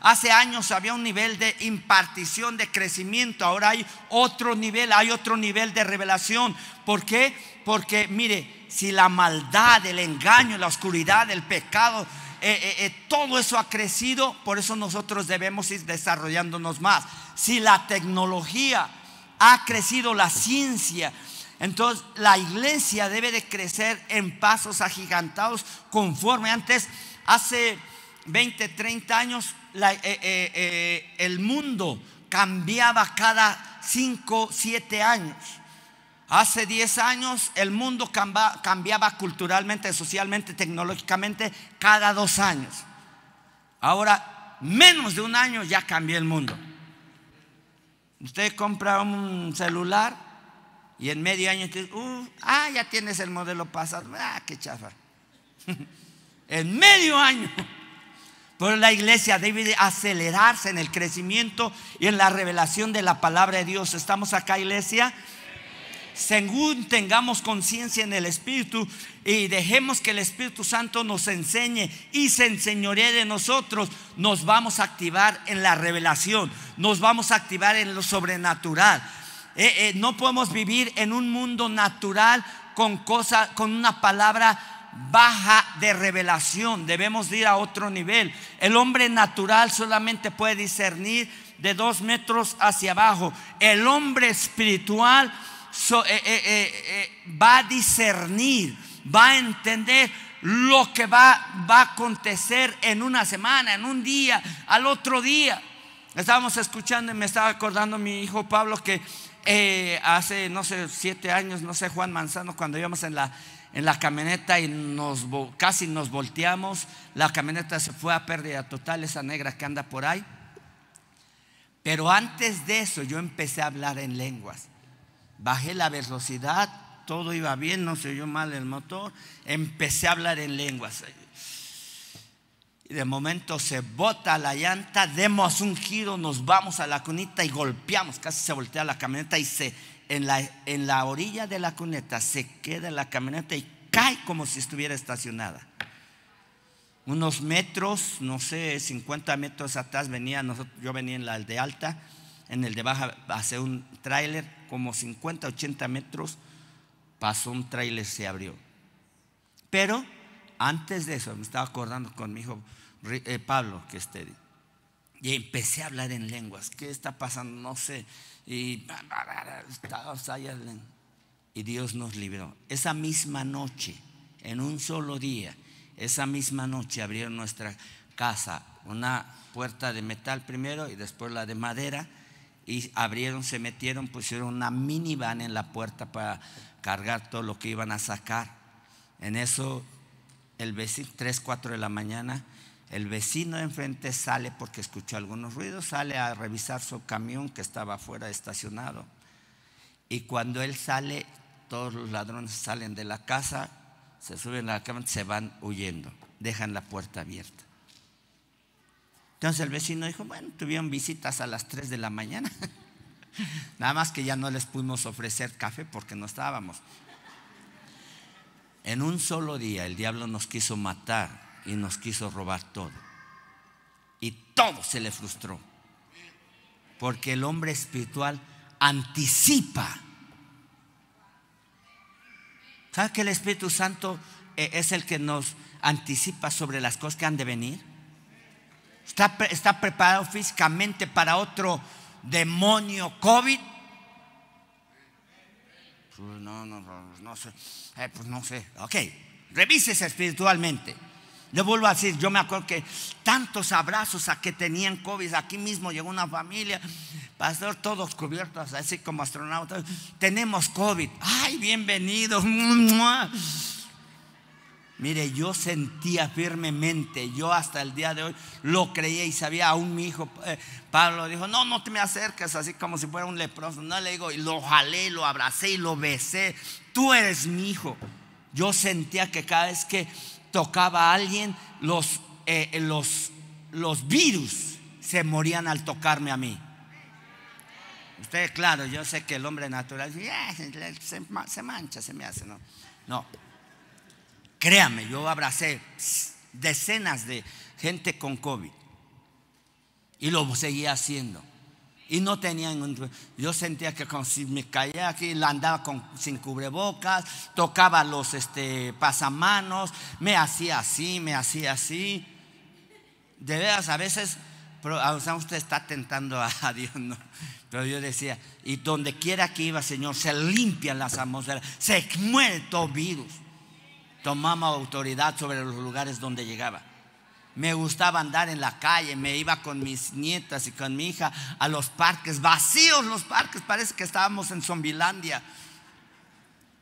Hace, años había un nivel de impartición, de crecimiento. Ahora hay otro nivel, hay otro nivel de revelación. ¿Por qué? Porque mire, si la maldad, el engaño, la oscuridad, el pecado, eh, eh, eh, todo eso ha crecido, por eso nosotros debemos ir desarrollándonos más. Si la tecnología ha crecido, la ciencia, entonces la iglesia debe de crecer en pasos agigantados conforme antes, hace 20, 30 años, eh, eh, eh, el mundo cambiaba cada 5, 7 años. Hace 10 años el mundo cambiaba culturalmente, socialmente, tecnológicamente cada dos años. Ahora, menos de un año ya cambió el mundo. Usted compra un celular y en medio año, uh, ah, ya tienes el modelo pasado. Ah, qué chafa. en medio año. Pero la iglesia debe acelerarse en el crecimiento y en la revelación de la palabra de Dios. ¿Estamos acá, iglesia? según tengamos conciencia en el Espíritu y dejemos que el Espíritu Santo nos enseñe y se enseñoree de nosotros, nos vamos a activar en la revelación, nos vamos a activar en lo sobrenatural. Eh, eh, no podemos vivir en un mundo natural con cosa, con una palabra baja de revelación. Debemos ir a otro nivel. El hombre natural solamente puede discernir de dos metros hacia abajo. El hombre espiritual eh, va a discernir, va a entender lo que va, va a acontecer en una semana, en un día, al otro día. Estábamos escuchando y me estaba acordando mi hijo Pablo que hace, no sé, siete años, no sé, Juan Manzano, cuando íbamos en la, en la camioneta y nos, casi nos volteamos, la camioneta se fue a pérdida total, esa negra que anda por ahí. Pero antes de eso yo empecé a hablar en lenguas bajé la velocidad, todo iba bien, no se oyó mal el motor, empecé a hablar en lenguas. Y de momento se bota la llanta, demos un giro, nos vamos a la cuneta y golpeamos, casi se voltea la camioneta y se en la, en la orilla de la cuneta se queda la camioneta y cae como si estuviera estacionada. Unos metros, no sé, 50 metros atrás venía, yo venía en la de alta, en el de baja hace un tráiler, como 50, 80 metros, pasó un tráiler, se abrió. Pero antes de eso, me estaba acordando con mi hijo eh, Pablo, que esté, y empecé a hablar en lenguas. ¿Qué está pasando? No sé. Y, y Dios nos libró. Esa misma noche, en un solo día, esa misma noche abrieron nuestra casa, una puerta de metal primero y después la de madera y abrieron, se metieron, pusieron una minivan en la puerta para cargar todo lo que iban a sacar. En eso, el vecino, 3, 4 de la mañana, el vecino de enfrente sale porque escuchó algunos ruidos, sale a revisar su camión que estaba afuera estacionado. Y cuando él sale, todos los ladrones salen de la casa, se suben a la cama, se van huyendo, dejan la puerta abierta. Entonces el vecino dijo, bueno, tuvieron visitas a las 3 de la mañana. Nada más que ya no les pudimos ofrecer café porque no estábamos. En un solo día el diablo nos quiso matar y nos quiso robar todo. Y todo se le frustró. Porque el hombre espiritual anticipa. ¿Sabe que el Espíritu Santo eh, es el que nos anticipa sobre las cosas que han de venir? ¿Está, preparado físicamente para otro demonio COVID? Pues no, no, no, sé. Eh, pues no sé. Ok, revísese espiritualmente. Le vuelvo a decir, yo me acuerdo que tantos abrazos a que tenían COVID, aquí mismo llegó una familia, pastor, todos cubiertos, así como astronautas, tenemos COVID, ay, bienvenido. Mire, yo sentía firmemente, yo hasta el día de hoy lo creía y sabía, aún mi hijo eh, Pablo dijo, no, no te me acerques así como si fuera un leproso. No le digo, y lo jalé, lo abracé y lo besé. Tú eres mi hijo. Yo sentía que cada vez que tocaba a alguien, los, eh, los, los virus se morían al tocarme a mí. Usted, claro, yo sé que el hombre natural se, se mancha, se me hace, ¿no? No, Créame, yo abracé decenas de gente con COVID y lo seguía haciendo. Y no tenían, yo sentía que si me caía aquí, la andaba con, sin cubrebocas, tocaba los este, pasamanos, me hacía así, me hacía así. De veras, a veces, pero, usted está tentando a Dios, ¿no? Pero yo decía, y donde quiera que iba, Señor, se limpian las atmósferas, se muere todo virus tomamos autoridad sobre los lugares donde llegaba. Me gustaba andar en la calle, me iba con mis nietas y con mi hija a los parques, vacíos los parques, parece que estábamos en Zombilandia.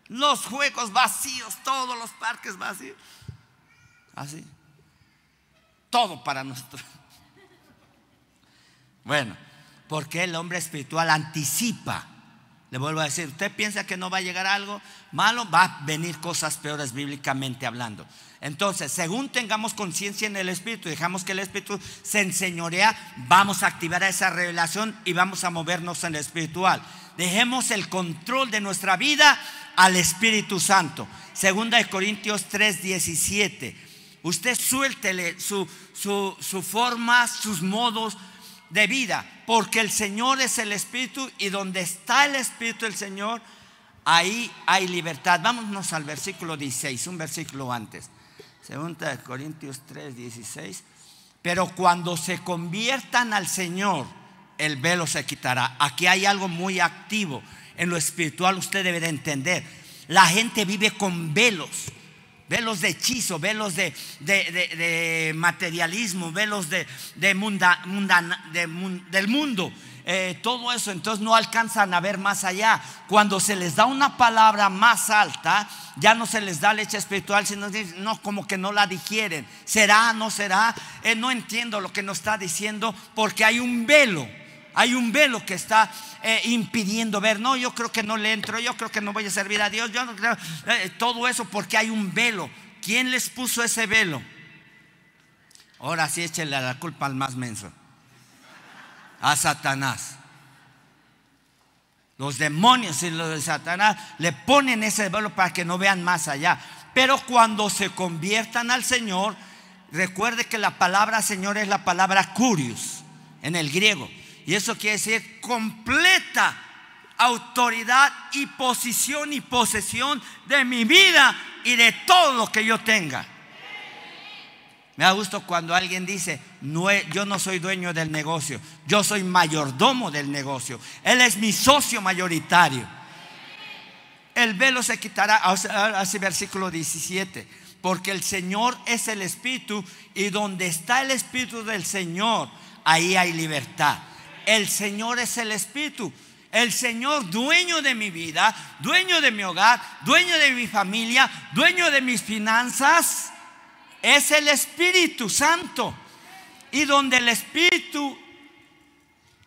Los juegos vacíos, todos los parques vacíos. Así. Todo para nosotros. Bueno, porque el hombre espiritual anticipa Le vuelvo a decir, usted piensa que no va a llegar algo malo, va a venir cosas peores bíblicamente hablando. Entonces, según tengamos conciencia en el Espíritu, dejamos que el Espíritu se enseñorea, vamos a activar esa revelación y vamos a movernos en lo espiritual. Dejemos el control de nuestra vida al Espíritu Santo. Segunda de Corintios 3, 17. Usted suéltele su, su, su forma, sus modos de vida, porque el Señor es el Espíritu y donde está el Espíritu del Señor, ahí hay libertad. Vámonos al versículo 16, un versículo antes. Segunda de Corintios 3, 16. Pero cuando se conviertan al Señor, el velo se quitará. Aquí hay algo muy activo. En lo espiritual usted debe de entender. La gente vive con velos. Velos de hechizo, velos de, de, materialismo, velos de, munda, del mundo. Eh, todo eso, entonces no alcanzan a ver más allá. Cuando se les da una palabra más alta, ya no se les da leche espiritual, sino no, como que no la digieren. ¿Será? ¿No será? Eh, no entiendo lo que nos está diciendo porque hay un velo. Hay un velo que está eh, impidiendo ver. No, yo creo que no le entro, yo creo que no voy a servir a Dios. Yo no creo, todo eso porque hay un velo. ¿Quién les puso ese velo? Ahora sí échele la culpa al más menso a Satanás. Los demonios y los de Satanás le ponen ese velo para que no vean más allá. Pero cuando se conviertan al Señor, recuerde que la palabra Señor es la palabra curios en el griego. Y eso quiere decir completa autoridad y posición y posesión de mi vida y de todo lo que yo tenga. Me da gusto cuando alguien dice, yo no soy dueño del negocio, yo soy mayordomo del negocio. Él es mi socio mayoritario. El velo se quitará, así versículo 17, porque el Señor es el Espíritu y donde está el Espíritu del Señor, ahí hay libertad. El Señor es el Espíritu. El Señor, dueño de mi vida, dueño de mi hogar, dueño de mi familia, dueño de mis finanzas es el Espíritu Santo. Y donde el Espíritu,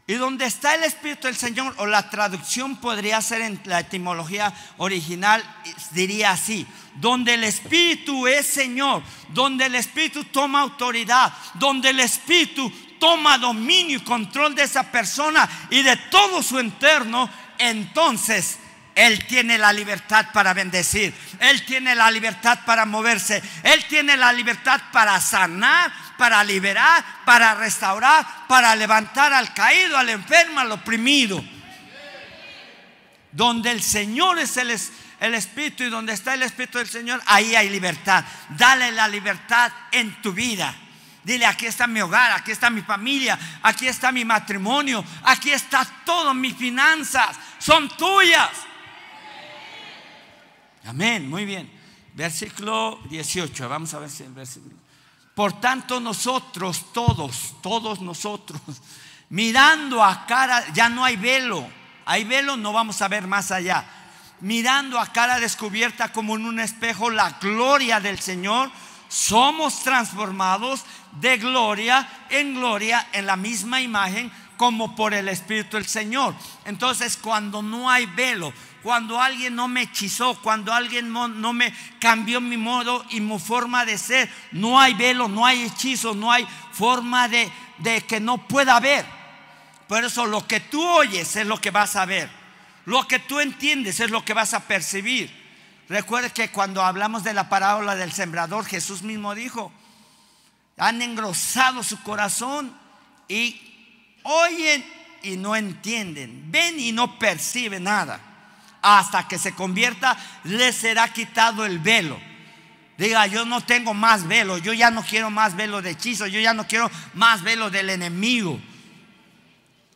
y donde está el Espíritu del Señor, o la traducción podría ser en la etimología original, diría así, donde el Espíritu es Señor, donde el Espíritu toma autoridad, donde el Espíritu toma dominio y control de esa persona y de todo su entorno, entonces él tiene la libertad para bendecir. Él tiene la libertad para moverse. Él tiene la libertad para sanar, para liberar, para restaurar, para levantar al caído, al enfermo, al oprimido. Donde el Señor es el, el Espíritu y donde está el Espíritu del Señor, ahí hay libertad. Dale la libertad en tu vida. Dile, aquí está mi hogar, aquí está mi familia, aquí está mi matrimonio, aquí está todo, mis finanzas, son tuyas. Amén, muy bien. Versículo 18, vamos a ver si el versículo. Por tanto nosotros, todos, todos nosotros, mirando a cara, ya no hay velo, hay velo, no vamos a ver más allá. Mirando a cara descubierta como en un espejo la gloria del Señor, somos transformados de gloria en gloria en la misma imagen como por el Espíritu del Señor. Entonces, cuando no hay velo, cuando alguien no me hechizó, cuando alguien no, me cambió mi modo y mi forma de ser, no hay velo, no hay hechizo, no hay forma de, de que no pueda ver. Por eso lo que tú oyes es lo que vas a ver. Lo que tú entiendes es lo que vas a percibir. Recuerde que cuando hablamos de la parábola del sembrador, Jesús mismo dijo, han engrosado su corazón y oyen y no entienden, ven y no perciben nada hasta que se convierta, le será quitado el velo. Diga, yo no tengo más velo, yo ya no quiero más velo de hechizo, yo ya no quiero más velo del enemigo.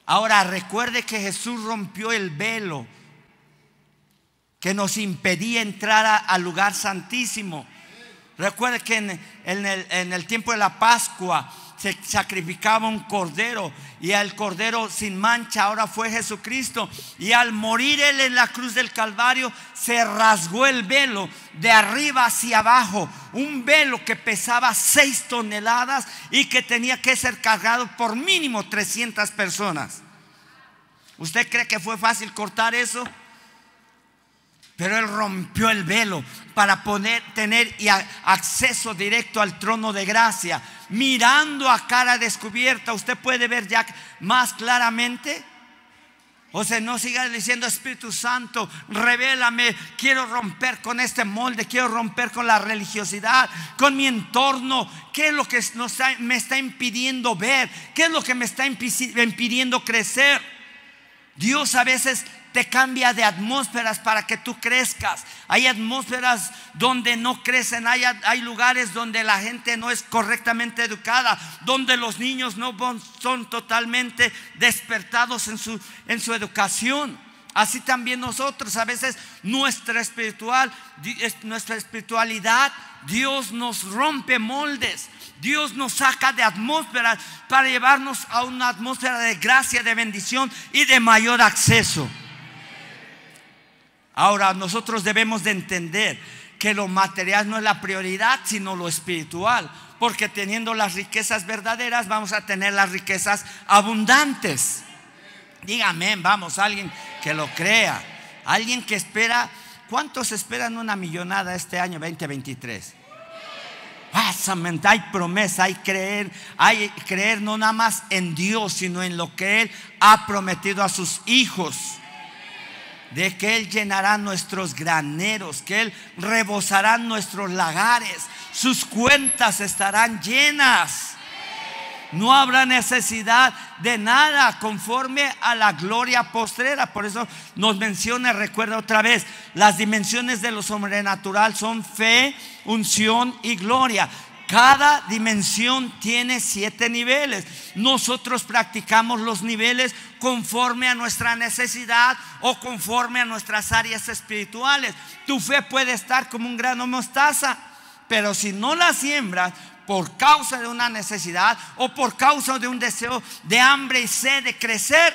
Ahora recuerde que Jesús rompió el velo que nos impedía entrar al lugar santísimo. Recuerde que en, el, en el tiempo de la Pascua, se sacrificaba un cordero y el cordero sin mancha ahora fue Jesucristo. Y al morir él en la cruz del Calvario se rasgó el velo de arriba hacia abajo, un velo que pesaba seis toneladas y que tenía que ser cargado por mínimo 300 personas. ¿Usted cree que fue fácil cortar eso? Pero él rompió el velo para tener acceso directo al trono de gracia. Mirando a cara descubierta, usted puede ver ya más claramente. O sea, no siga diciendo Espíritu Santo, revélame, quiero romper con este molde, quiero romper con la religiosidad, con mi entorno. ¿Qué es lo que me está impidiendo ver? ¿Qué es lo que me está impidiendo crecer? Dios a veces te cambia de atmósferas para que tú crezcas. Hay atmósferas donde no crecen, hay, lugares donde la gente no es correctamente educada, donde los niños no son totalmente despertados en su, en su educación. Así también nosotros, a veces nuestra espiritual, nuestra espiritualidad, Dios nos rompe moldes. Dios nos saca de atmósferas para llevarnos a una atmósfera de gracia, de bendición y de mayor acceso. Ahora nosotros debemos de entender que lo material no es la prioridad, sino lo espiritual. Porque teniendo las riquezas verdaderas vamos a tener las riquezas abundantes. Dígame, vamos, alguien que lo crea. Alguien que espera, ¿cuántos esperan una millonada este año 2023? hay promesa, hay creer, hay creer no nada más en Dios, sino en lo que Él ha prometido a sus hijos. De que Él llenará nuestros graneros, que Él rebosará nuestros lagares, sus cuentas estarán llenas. No habrá necesidad de nada conforme a la gloria postrera. Por eso nos menciona, recuerda otra vez, las dimensiones de lo sobrenatural son fe, unción y gloria. Cada dimensión tiene siete niveles. Nosotros practicamos los niveles conforme a nuestra necesidad o conforme a nuestras áreas espirituales. Tu fe puede estar como un grano mostaza, pero si no la siembras por causa de una necesidad o por causa de un deseo de hambre y sed de crecer,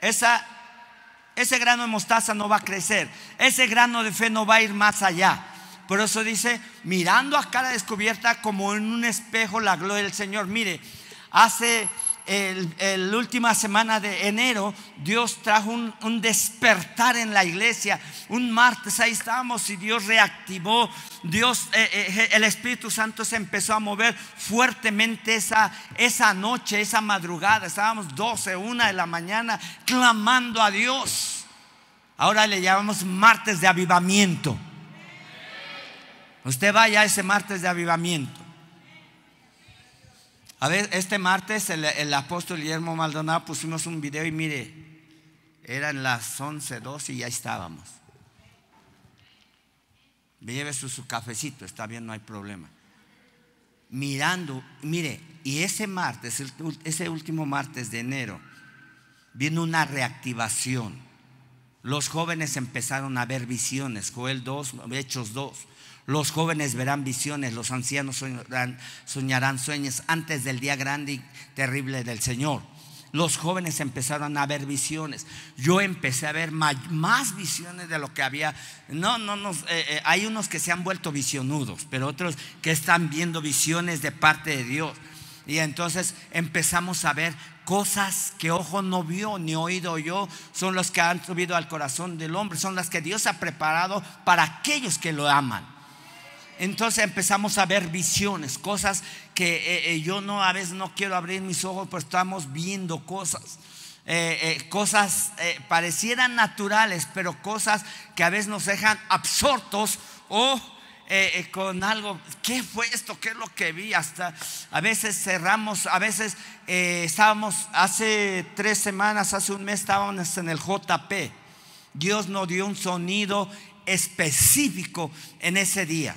ese grano de mostaza no va a crecer. Ese grano de fe no va a ir más allá. Por eso dice, mirando a cara descubierta como en un espejo la gloria del Señor. Mire, hace el, última semana de enero, Dios trajo un, despertar en la iglesia. Un martes ahí estábamos y Dios reactivó. Dios, eh, eh, el Espíritu Santo se empezó a mover fuertemente esa, esa noche, esa madrugada. Estábamos 12, una de la mañana clamando a Dios. Ahora le llamamos martes de avivamiento. Usted vaya ese martes de avivamiento. A ver, este martes el, apóstol Guillermo Maldonado pusimos un video y mire, eran las 11, 12 y ya estábamos. Lleve su, su cafecito, está bien, no hay problema. Mirando, mire, y ese martes, ese último martes de enero, vino una reactivación. Los jóvenes empezaron a ver visiones, Joel 2, Hechos 2. Los jóvenes verán visiones, los ancianos soñarán, sueños antes del día grande y terrible del Señor. Los jóvenes empezaron a ver visiones. Yo empecé a ver más, visiones de lo que había. No, no, no. Eh, eh, hay unos que se han vuelto visionudos, pero otros que están viendo visiones de parte de Dios. Y entonces empezamos a ver cosas que ojo no vio ni oído yo, son los que han subido al corazón del hombre, son las que Dios ha preparado para aquellos que lo aman. Entonces empezamos a ver visiones, cosas que eh, eh, yo no a veces no quiero abrir mis ojos, pero estamos viendo cosas. Eh, cosas parecieran naturales, pero cosas que a veces nos dejan absortos o con algo, ¿qué fue esto? ¿Qué es lo que vi? Hasta a veces cerramos, a veces estábamos, hace tres semanas, hace un mes estábamos en el JP. Dios nos dio un sonido específico en ese día.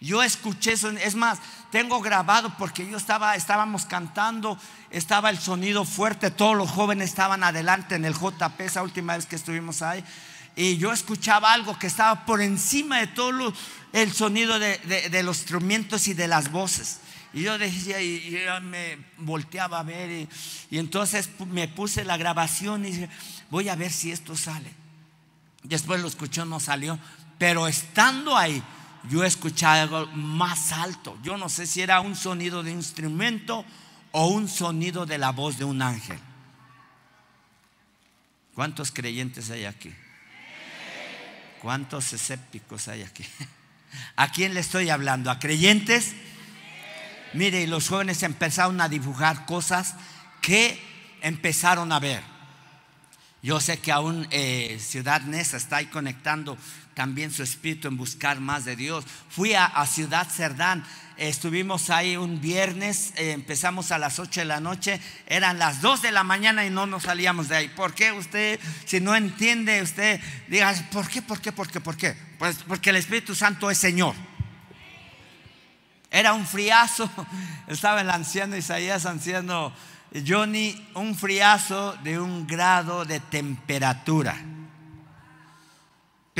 Yo escuché eso, es más, tengo grabado porque yo estaba, estábamos cantando, estaba el sonido fuerte, todos los jóvenes estaban adelante en el JP esa última vez que estuvimos ahí. Y yo escuchaba algo que estaba por encima de todo el sonido de, los instrumentos y de las voces. Y yo decía, y yo me volteaba a ver, y, y entonces me puse la grabación y dije, voy a ver si esto sale. Después lo escuchó, no salió, pero estando ahí, yo escuchaba algo más alto. Yo no sé si era un sonido de instrumento o un sonido de la voz de un ángel. ¿Cuántos creyentes hay aquí? ¿Cuántos escépticos hay aquí? ¿A quién le estoy hablando? ¿A creyentes? Mire, los jóvenes empezaron a dibujar cosas que empezaron a ver. Yo sé que aún eh, Ciudad Nesa está ahí conectando también su espíritu en buscar más de Dios. Fui a, Ciudad Cerdán, estuvimos ahí un viernes, eh, empezamos a las 8 de la noche, eran las 2 de la mañana y no nos salíamos de ahí. ¿Por qué usted, si no entiende, usted diga, ¿por qué, por qué, por qué, por qué? Pues porque el Espíritu Santo es Señor. Era un friazo, estaba el anciano Isaías, anciano Johnny, un friazo de un grado de temperatura.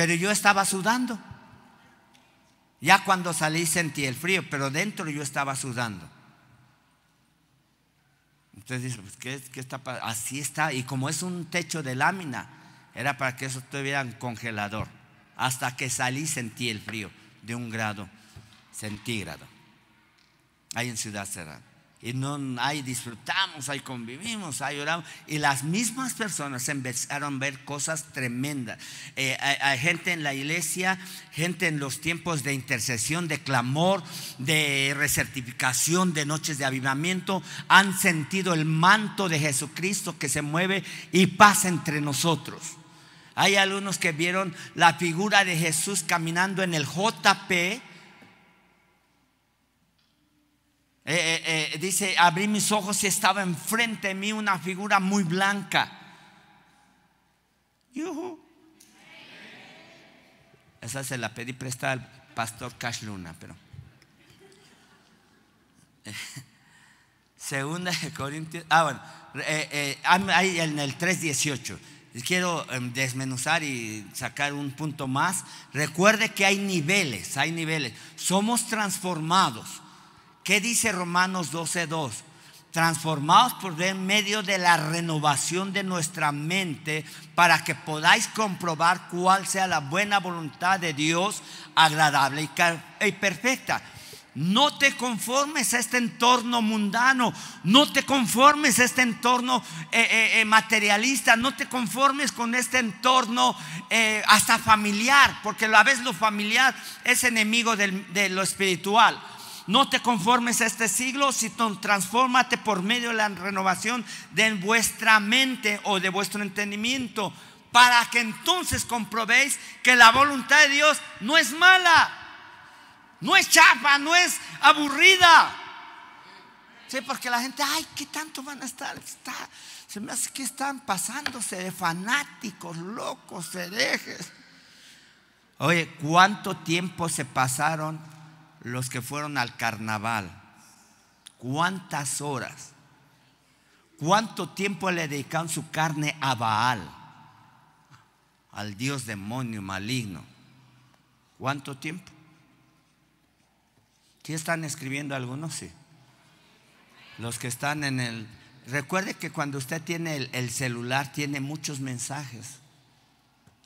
Pero yo estaba sudando. Ya cuando salí sentí el frío, pero dentro yo estaba sudando. Entonces dice, pues, ¿qué, qué está Así está. Y como es un techo de lámina, era para que eso estuviera en congelador. Hasta que salí sentí el frío de un grado centígrado. Ahí en Ciudad Serrana y no, ahí disfrutamos, ahí convivimos, ahí oramos. Y las mismas personas empezaron a ver cosas tremendas. Eh, hay, gente en la iglesia, gente en los tiempos de intercesión, de clamor, de recertificación, de noches de avivamiento, han sentido el manto de Jesucristo que se mueve y pasa entre nosotros. Hay algunos que vieron la figura de Jesús caminando en el JP Eh, eh, eh, dice, abrí mis ojos y estaba enfrente de mí una figura muy blanca. Esa se la pedí prestada al pastor Cash Luna, pero. Segunda de Corintios. Ah, bueno. ahí en el 3.18. Quiero em, desmenuzar y sacar un punto más. Recuerde que hay niveles, hay niveles. Somos transformados ¿Qué dice Romanos 12:2? Transformados por medio de la renovación de nuestra mente para que podáis comprobar cuál sea la buena voluntad de Dios, agradable y perfecta. No te conformes a este entorno mundano, no te conformes a este entorno eh, eh, eh, materialista, no te conformes con este entorno hasta familiar, porque a la vez lo familiar es enemigo de lo espiritual. No te conformes a este siglo, sino transfórmate por medio de la renovación de vuestra mente o de vuestro entendimiento, para que entonces comprobéis que la voluntad de Dios no es mala, no es chafa, no es aburrida. Sí, porque la gente, ay, ¿qué tanto van a estar? se me hace que están pasándose de fanáticos, locos, herejes. Oye, ¿cuánto tiempo se pasaron los que fueron al carnaval. ¿Cuántas horas? ¿Cuánto tiempo le dedicaron su carne a Baal? Al dios demonio maligno. ¿Cuánto tiempo? ¿Qué están escribiendo algunos? Sí. Los que están en el... Recuerde que cuando usted tiene el, el celular tiene muchos mensajes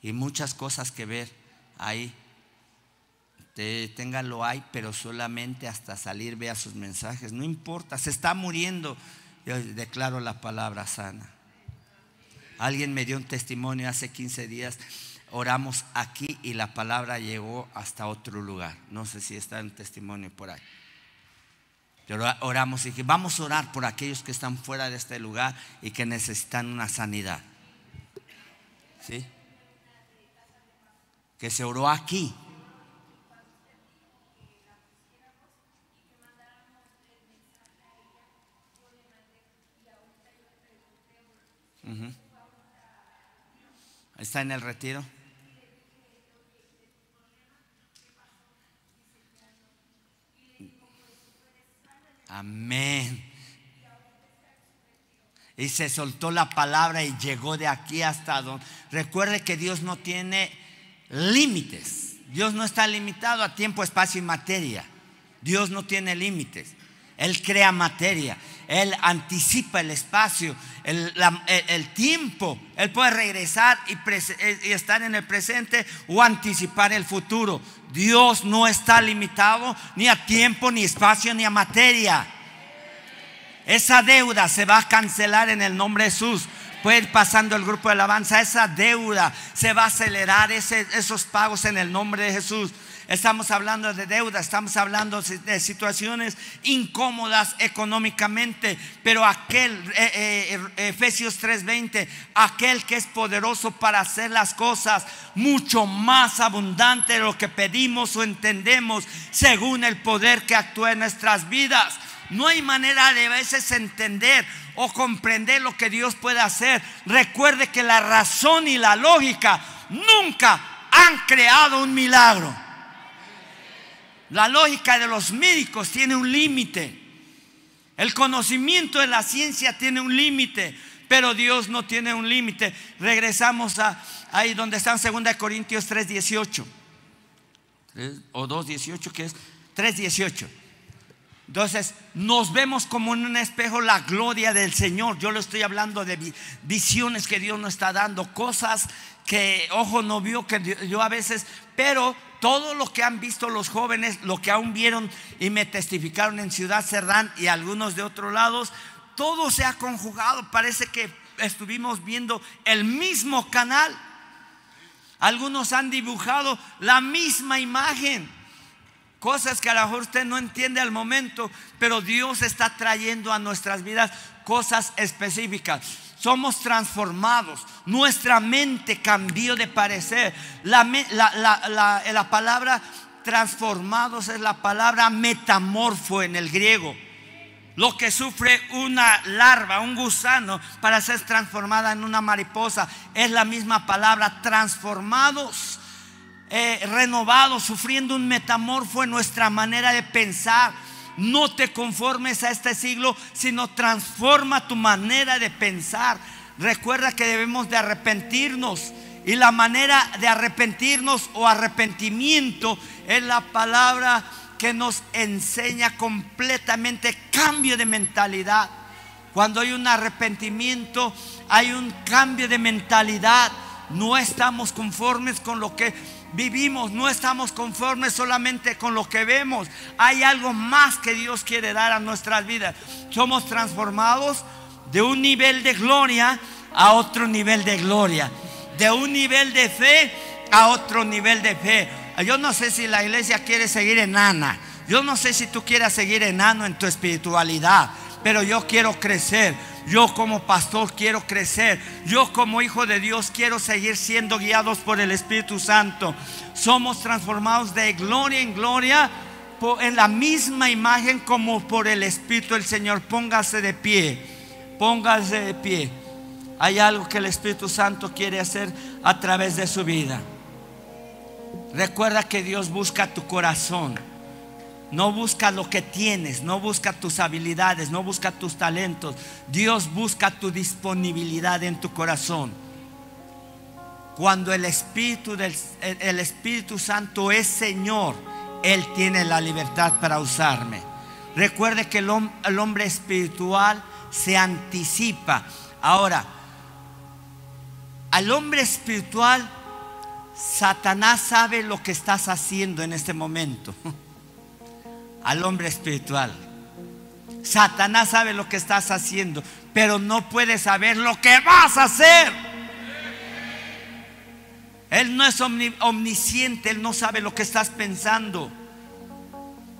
y muchas cosas que ver ahí téngalo ahí, pero solamente hasta salir vea sus mensajes. No importa, se está muriendo. Yo declaro la palabra sana. Alguien me dio un testimonio hace 15 días. Oramos aquí y la palabra llegó hasta otro lugar. No sé si está en testimonio por ahí. Pero oramos y dije, vamos a orar por aquellos que están fuera de este lugar y que necesitan una sanidad. ¿Sí? Que se oró aquí Está en el retiro. Amén. Y se soltó la palabra y llegó de aquí hasta donde. Recuerde que Dios no tiene límites. Dios no está limitado a tiempo, espacio y materia. Dios no tiene límites. Él crea materia, Él anticipa el espacio, el, tiempo. Él puede regresar eh, y, estar en el presente o anticipar el futuro. Dios no está limitado ni a tiempo, ni espacio, ni a materia. Esa deuda se va a cancelar en el nombre de Jesús Puede ir pasando el grupo de alabanza. Esa deuda se va a acelerar, esos pagos en el nombre de Jesús. Estamos hablando de deuda, estamos hablando de situaciones incómodas económicamente, pero aquel, eh, eh, Efesios 3:20, aquel que es poderoso para hacer las cosas mucho más abundante de lo que pedimos o entendemos, según el poder que actúa en nuestras vidas. No hay manera de a veces entender o comprender lo que Dios puede hacer. Recuerde que la razón y la lógica nunca han creado un milagro. La lógica de los médicos tiene un límite. El conocimiento de la ciencia tiene un límite, pero Dios no tiene un límite. Regresamos a ahí donde está en 2 Corintios 3:18 o 2:18 que es 3:18. Entonces, nos vemos como en un espejo la gloria del Señor. Yo le estoy hablando de visiones que Dios nos está dando, cosas que ojo no vio, que yo a veces, pero todo lo que han visto los jóvenes, lo que aún vieron y me testificaron en Ciudad Cerdán y algunos de otros lados, todo se ha conjugado. Parece que estuvimos viendo el mismo canal. Algunos han dibujado la misma imagen. Cosas que a lo mejor usted no entiende al momento, pero Dios está trayendo a nuestras vidas cosas específicas. Somos transformados, nuestra mente cambió de parecer. La, la, palabra transformados es la palabra metamorfo en el griego. Lo que sufre una larva, un gusano, para ser transformada en una mariposa, es la misma palabra, transformados eh, renovados, sufriendo un metamorfo en nuestra manera de pensar. No te conformes a este siglo, sino transforma tu manera de pensar. Recuerda que debemos de arrepentirnos. Y la manera de arrepentirnos o arrepentimiento es la palabra que nos enseña completamente cambio de mentalidad. Cuando hay un arrepentimiento, hay un cambio de mentalidad. No estamos conformes con lo que vivimos, no estamos conformes solamente con lo que vemos. Hay algo más que Dios quiere dar a nuestras vidas. Somos transformados de un nivel de gloria a otro nivel de gloria. De un nivel de fe a otro nivel de fe. Yo no sé si la iglesia quiere seguir enana. Yo no sé si tú quieras seguir enano en tu espiritualidad. Pero yo quiero crecer. Yo como pastor quiero crecer. Yo como hijo de Dios quiero seguir siendo guiados por el Espíritu Santo. Somos transformados de gloria en gloria en la misma imagen como por el Espíritu del Señor. Póngase de pie. Póngase de pie. Hay algo que el Espíritu Santo quiere hacer a través de su vida. Recuerda que Dios busca tu corazón. No busca lo que tienes, no busca tus habilidades, no busca tus talentos. Dios busca tu disponibilidad en tu corazón. Cuando el Espíritu, del, el Espíritu Santo es Señor, Él tiene la libertad para usarme. Recuerde que el, el hombre espiritual se anticipa. Ahora, al hombre espiritual, Satanás sabe lo que estás haciendo en este momento. al hombre espiritual. Satanás sabe lo que estás haciendo, pero no puede saber lo que vas a hacer. Él no es omnisciente, Él no sabe lo que estás pensando.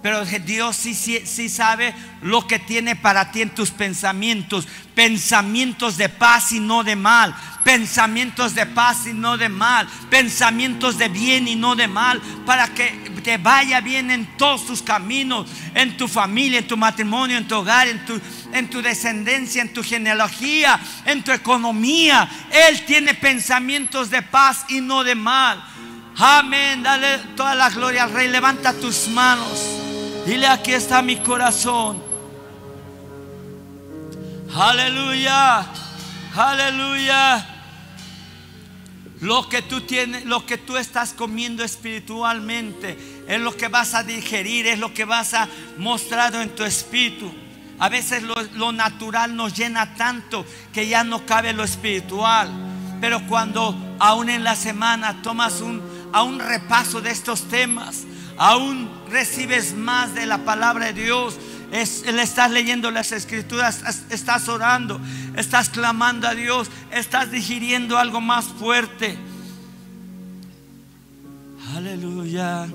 Pero Dios sí, sí, sabe lo que tiene para ti en tus pensamientos. Pensamientos de paz y no de mal. Pensamientos de paz y no de mal. Pensamientos de bien y no de mal. Para que te vaya bien en todos tus caminos. En tu familia, en tu matrimonio, en tu hogar, en tu, en tu descendencia, en tu genealogía, en tu economía. Él tiene pensamientos de paz y no de mal. Amén. Dale toda la gloria al Rey. Levanta tus manos. Dile, aquí está mi corazón. Aleluya. Aleluya. Lo que tú tienes, lo que tú estás comiendo espiritualmente es lo que vas a digerir, es lo que vas a mostrar en tu espíritu. A veces lo, natural nos llena tanto que ya no cabe lo espiritual. Pero cuando aún en la semana tomas un, a un repaso de estos temas, aún recibes más de la palabra de Dios, le estás leyendo las escrituras, estás orando, estás clamando a Dios, estás digiriendo algo más fuerte. Aleluya.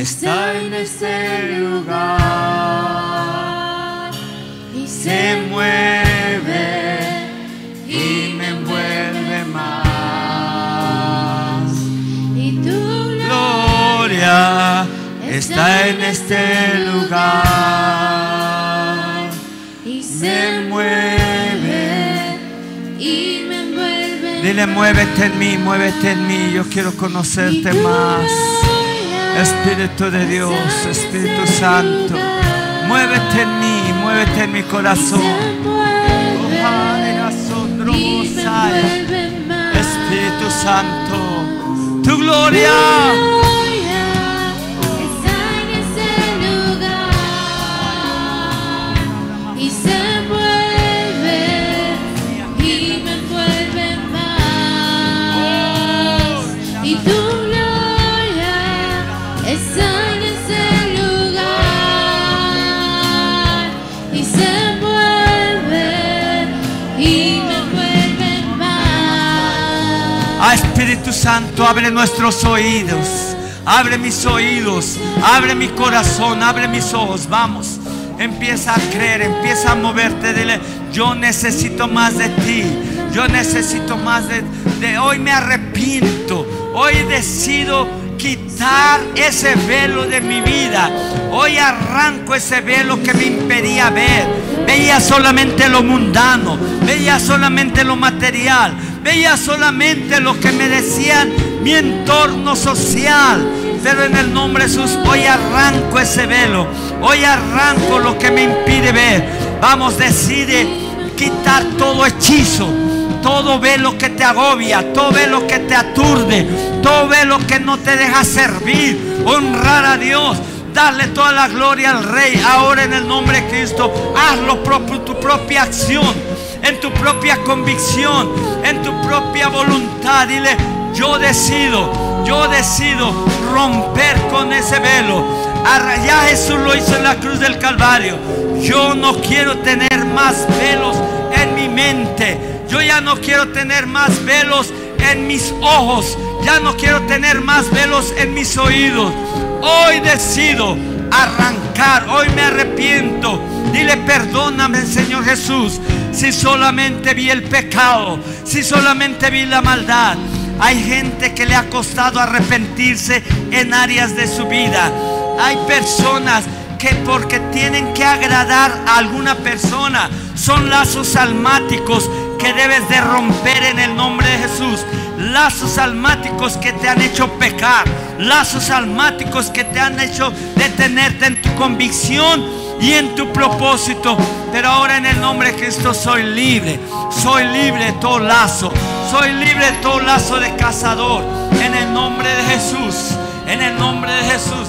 Está en ese lugar y se mueve y me envuelve más. está en este lugar muévete en mí, muévete en mí, yo quiero conocerte más. Espíritu de Dios, Espíritu Santo, muévete en mí, muévete en mi corazón. Espíritu Santo, tu gloria. Santo, abre nuestros oídos. Abre mis oídos, abre mi corazón, abre mis ojos. Vamos, empieza a creer, empieza a moverte. Dile, yo necesito más de ti. Yo necesito más de, de hoy me arrepiento. Hoy decido quitar ese velo de mi vida. Hoy arranco ese velo que me impedía ver. Veía solamente lo mundano, veía solamente lo material, veía solamente lo que me decían mi entorno social. Pero en el nombre de Jesús, hoy arranco ese velo. Hoy arranco lo que me impide ver. Vamos, decide quitar todo hechizo. Todo velo que te agobia, todo velo que te aturde, todo velo que no te deja servir, honrar a Dios, darle toda la gloria al Rey. Ahora en el nombre de Cristo, hazlo por tu propia acción en tu propia convicción, en tu propia voluntad. Dile, yo decido, yo decido romper con ese velo. Ya Jesús lo hizo en la cruz del Calvario. Yo no quiero tener más velos en mi mente. Yo ya no quiero tener más velos en mis ojos. Ya no quiero tener más velos en mis oídos. Hoy decido arrancar. Hoy me arrepiento. Dile, perdóname, Señor Jesús si solamente vi el pecado, si solamente vi la maldad. Hay gente que le ha costado arrepentirse en áreas de su vida. Hay personas que porque tienen que agradar a alguna persona son lazos almáticos que debes de romper en el nombre de Jesús. Lazos almáticos que te han hecho pecar. Lazos almáticos que te han hecho detenerte en tu convicción y en tu propósito. Pero ahora en el nombre de Cristo soy libre. Soy libre de todo lazo. Soy libre de todo lazo de cazador. En el nombre de Jesús. En el nombre de Jesús.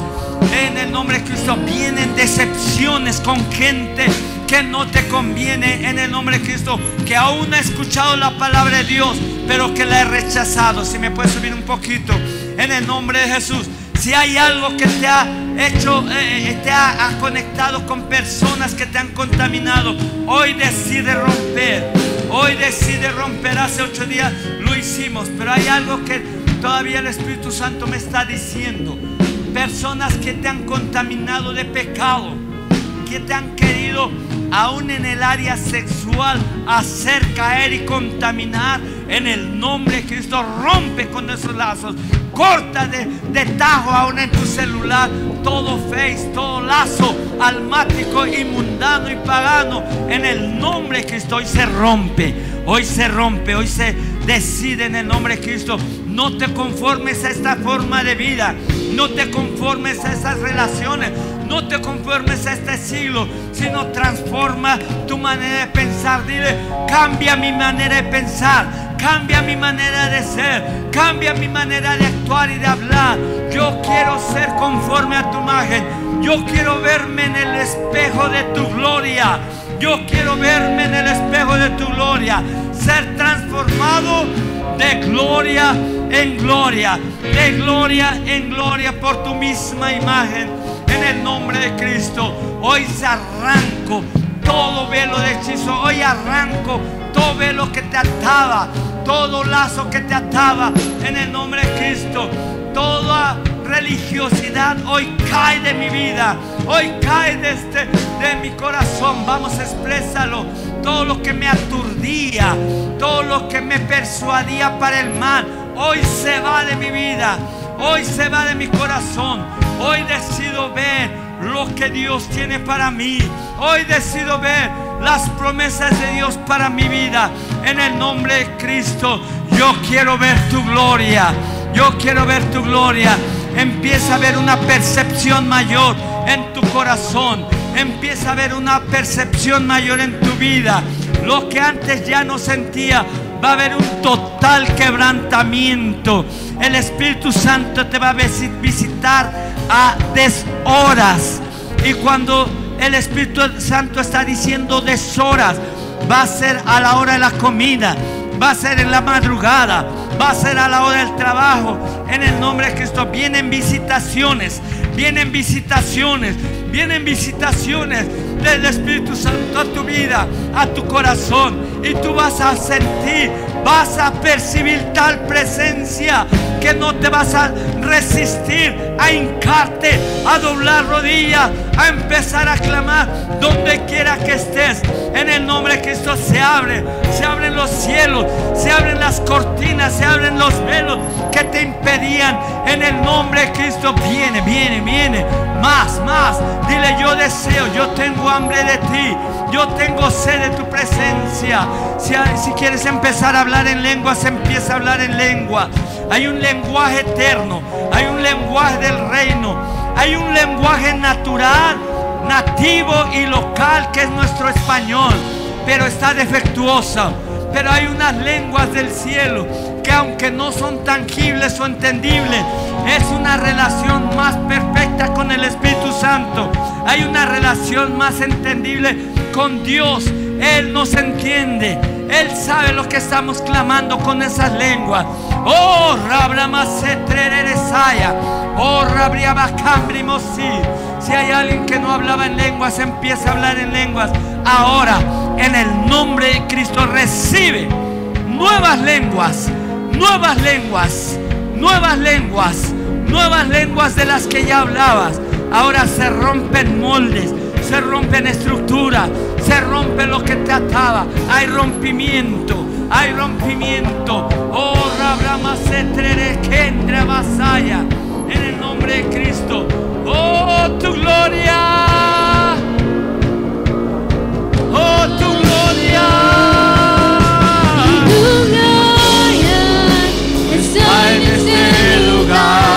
En el nombre de Cristo vienen decepciones con gente que no te conviene en el nombre de Cristo, que aún ha escuchado la palabra de Dios, pero que la he rechazado. Si me puedes subir un poquito, en el nombre de Jesús. Si hay algo que te ha hecho, eh, eh, te ha, conectado con personas que te han contaminado, hoy decide romper. Hoy decide romper. Hace ocho días lo hicimos, pero hay algo que todavía el Espíritu Santo me está diciendo. Personas que te han contaminado de pecado, que te han querido aún en el área sexual, hacer caer y contaminar en el nombre de Cristo. Rompe con esos lazos. Corta de, tajo aún en tu celular todo face, todo lazo almático, inmundano y pagano. En el nombre de Cristo hoy se rompe. Hoy se rompe, hoy se decide en el nombre de Cristo. No te conformes a esta forma de vida. No te conformes a esas relaciones. No te conformes a este siglo, sino transforma tu manera de pensar. Dile, cambia mi manera de pensar, cambia mi manera de ser, cambia mi manera de actuar y de hablar. Yo quiero ser conforme a tu imagen. Yo quiero verme en el espejo de tu gloria. Yo quiero verme en el espejo de tu gloria. Ser transformado de gloria en gloria. De gloria en gloria por tu misma imagen. En el nombre de Cristo. Hoy se arranco todo velo de hechizo. Hoy arranco todo velo que te ataba. Todo lazo que te ataba. En el nombre de Cristo. Toda religiosidad hoy cae de mi vida, hoy cae de, este, de mi corazón. Vamos, exprésalo. Todo lo que me aturdía, todo lo que me persuadía para el mal, hoy se va de mi vida, hoy se va de mi corazón. Hoy decido ver lo que Dios tiene para mí. Hoy decido ver las promesas de Dios para mi vida. En el nombre de Cristo, yo quiero ver tu gloria. Yo quiero ver tu gloria. Empieza a ver una percepción mayor en tu corazón. Empieza a ver una percepción mayor en tu vida. Lo que antes ya no sentía, va a haber un total quebrantamiento. El Espíritu Santo te va a visitar a deshoras. Y cuando el Espíritu Santo está diciendo deshoras, va a ser a la hora de la comida, va a ser en la madrugada, va a ser a la hora del trabajo. En el nombre de Cristo vienen visitaciones, vienen visitaciones, vienen visitaciones del Espíritu Santo a tu vida, a tu corazón. Y tú vas a sentir, vas a percibir tal presencia que no te vas a resistir a hincarte, a doblar rodillas, a empezar a clamar donde quiera que estés. En el nombre de Cristo se abre, se abren los cielos, se abren las cortinas, se abren los velos que te impedían. En el nombre de Cristo viene, viene, viene. Más, más. Dile, yo deseo, yo tengo hambre de ti. Yo tengo sed de tu presencia. Si, si quieres empezar a hablar en lenguas, empieza a hablar en lengua. Hay un lenguaje eterno, hay un lenguaje del reino, hay un lenguaje natural, nativo y local que es nuestro español, pero está defectuosa. Pero hay unas lenguas del cielo que aunque no son tangibles o entendibles, es una relación más perfecta con el Espíritu Santo. Hay una relación más entendible con Dios. Él nos entiende. Él sabe lo que estamos clamando con esas lenguas. Oh, Rabramasetreresaya. Oh, Rabriabacambrimosi. Si hay alguien que no hablaba en lenguas, empieza a hablar en lenguas. Ahora, en el nombre de Cristo, recibe nuevas lenguas, nuevas lenguas, nuevas lenguas, nuevas lenguas de las que ya hablabas. Ahora se rompen moldes, se rompen estructuras, se rompe lo que te ataba. Hay rompimiento, hay rompimiento. Oh, entre vasalla. En el nombre de Cristo. Oh, tu gloria. Oh, tu gloria. Este lugar.